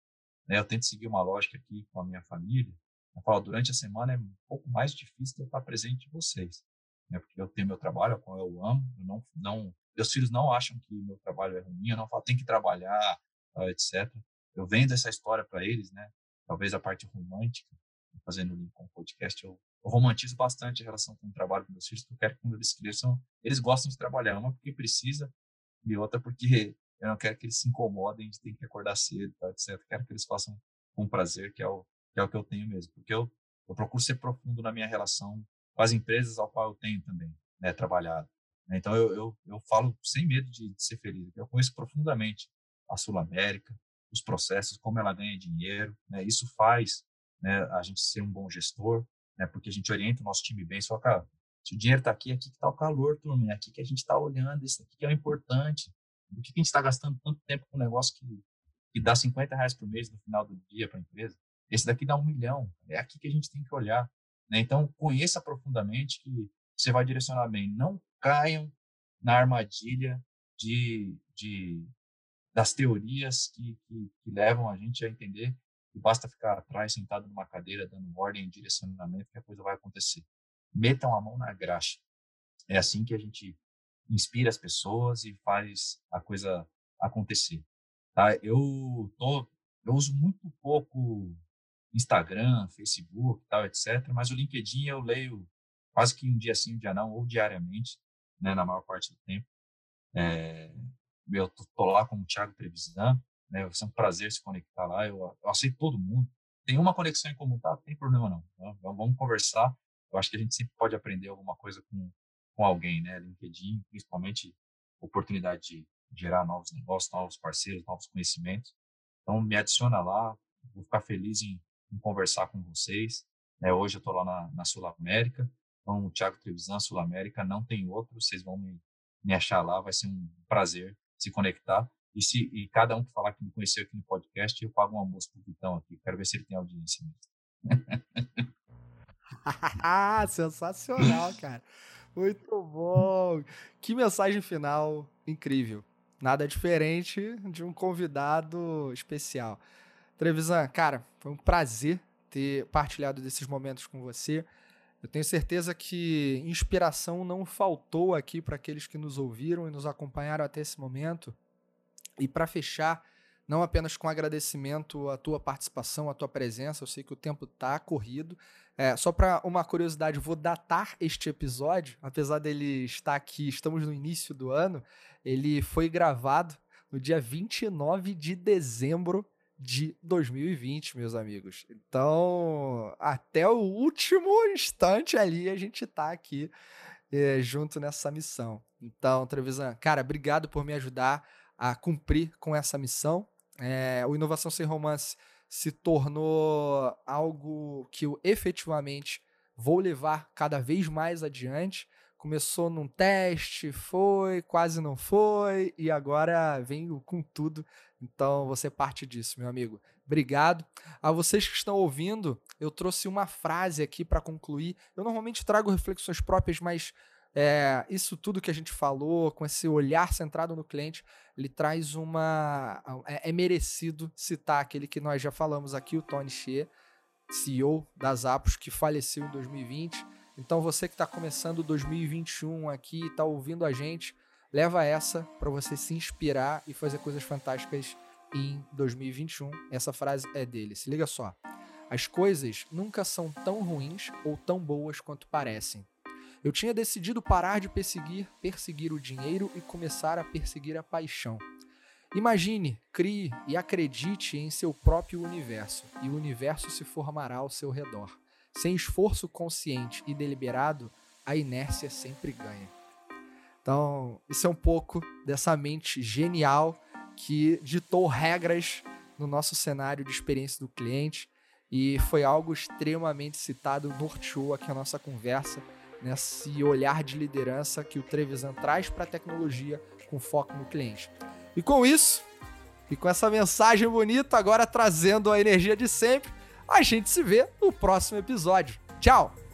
Speaker 2: Né? Eu tento seguir uma lógica aqui com a minha família. Eu falo, durante a semana é um pouco mais difícil de eu estar presente de vocês. Né? Porque eu tenho meu trabalho, qual eu amo. Eu não, não, meus filhos não acham que meu trabalho é ruim. Eu não falo, tem que trabalhar, uh, etc. Eu vendo essa história para eles, né? Talvez a parte romântica, fazendo o podcast, eu eu romantizo bastante a relação com o trabalho com meus filhos, porque eu quero que quando eles cresçam, eles gostem de trabalhar. Uma porque precisa, e outra porque *laughs* eu não quero que eles se incomodem de ter que acordar cedo, tá, etc. Eu quero que eles façam com prazer, que é o que, é o que eu tenho mesmo. Porque eu, eu procuro ser profundo na minha relação com as empresas ao qual eu tenho também né, trabalhado. Né. Então, eu, eu, eu falo sem medo de, de ser feliz. Eu conheço profundamente a Sul América, os processos, como ela ganha dinheiro. Né? Isso faz né, a gente ser um bom gestor, né? Porque a gente orienta o nosso time bem, só cara, se o dinheiro está aqui, aqui que está o calor, turma, é aqui que a gente está olhando, isso aqui que é o importante. Por que, que a gente está gastando tanto tempo com um negócio que, que dá 50 reais por mês no final do dia para a empresa? Esse daqui dá um milhão. É aqui que a gente tem que olhar. Né? Então, conheça profundamente que você vai direcionar bem. Não caiam na armadilha de, de das teorias que, que, que levam a gente a entender e basta ficar atrás, sentado numa cadeira, dando ordem e direcionamento, que a coisa vai acontecer. Metam a mão na graxa. É assim que a gente inspira as pessoas e faz a coisa acontecer. Tá? Eu, tô, eu uso muito pouco Instagram, Facebook, tal, etc. Mas o LinkedIn eu leio quase que um dia sim, um dia não, ou diariamente. né, na maior parte do tempo. É, eu tô, tô, lá com o Thiago Trevisan, né, vai ser um prazer se conectar lá, eu, eu aceito todo mundo. Tem uma conexão em comum, tá? Tem problema não. Né? Vamos conversar. Eu acho que a gente sempre pode aprender alguma coisa com, com alguém, né? LinkedIn, principalmente oportunidade de gerar novos negócios, novos parceiros, novos conhecimentos. Então, me adiciona lá, vou ficar feliz em, em conversar com vocês. É, hoje eu estou lá na, na Sul América, então o Thiago Trevisan, Sul América, não tem outro, vocês vão me, me achar lá, vai ser um prazer se conectar. E, se, e cada um que falar que me conheceu aqui no podcast, eu pago um almoço pro Vitão aqui. Quero ver se ele tem audiência mesmo. *laughs*
Speaker 1: Sensacional, cara. Muito bom. Que mensagem final incrível. Nada diferente de um convidado especial. Trevisan, cara, foi um prazer ter partilhado desses momentos com você. Eu tenho certeza que inspiração não faltou aqui para aqueles que nos ouviram e nos acompanharam até esse momento. E para fechar, não apenas com agradecimento à tua participação, à tua presença, eu sei que o tempo está corrido. É, só para uma curiosidade, vou datar este episódio, apesar dele estar aqui, estamos no início do ano, ele foi gravado no dia 29 de dezembro de 2020, meus amigos. Então, até o último instante ali, a gente tá aqui é, junto nessa missão. Então, Trevisan, cara, obrigado por me ajudar a cumprir com essa missão. É, o Inovação Sem Romance se tornou algo que eu efetivamente vou levar cada vez mais adiante começou num teste, foi, quase não foi, e agora vem com tudo. Então você parte disso, meu amigo. Obrigado. A vocês que estão ouvindo, eu trouxe uma frase aqui para concluir. Eu normalmente trago reflexões próprias, mas é, isso tudo que a gente falou, com esse olhar centrado no cliente, ele traz uma. É, é merecido citar aquele que nós já falamos aqui, o Tony Xie, CEO das Apos, que faleceu em 2020 então você que está começando 2021 aqui, está ouvindo a gente, leva essa para você se inspirar e fazer coisas fantásticas em 2021. Essa frase é dele. Se liga só. As coisas nunca são tão ruins ou tão boas quanto parecem. Eu tinha decidido parar de perseguir, perseguir o dinheiro e começar a perseguir a paixão. Imagine, crie e acredite em seu próprio universo, e o universo se formará ao seu redor. Sem esforço consciente e deliberado, a inércia sempre ganha. Então, isso é um pouco dessa mente genial que ditou regras no nosso cenário de experiência do cliente e foi algo extremamente citado, norteou aqui a nossa conversa, nesse olhar de liderança que o Trevisan traz para a tecnologia com foco no cliente. E com isso, e com essa mensagem bonita, agora trazendo a energia de sempre, a gente se vê no próximo episódio. Tchau!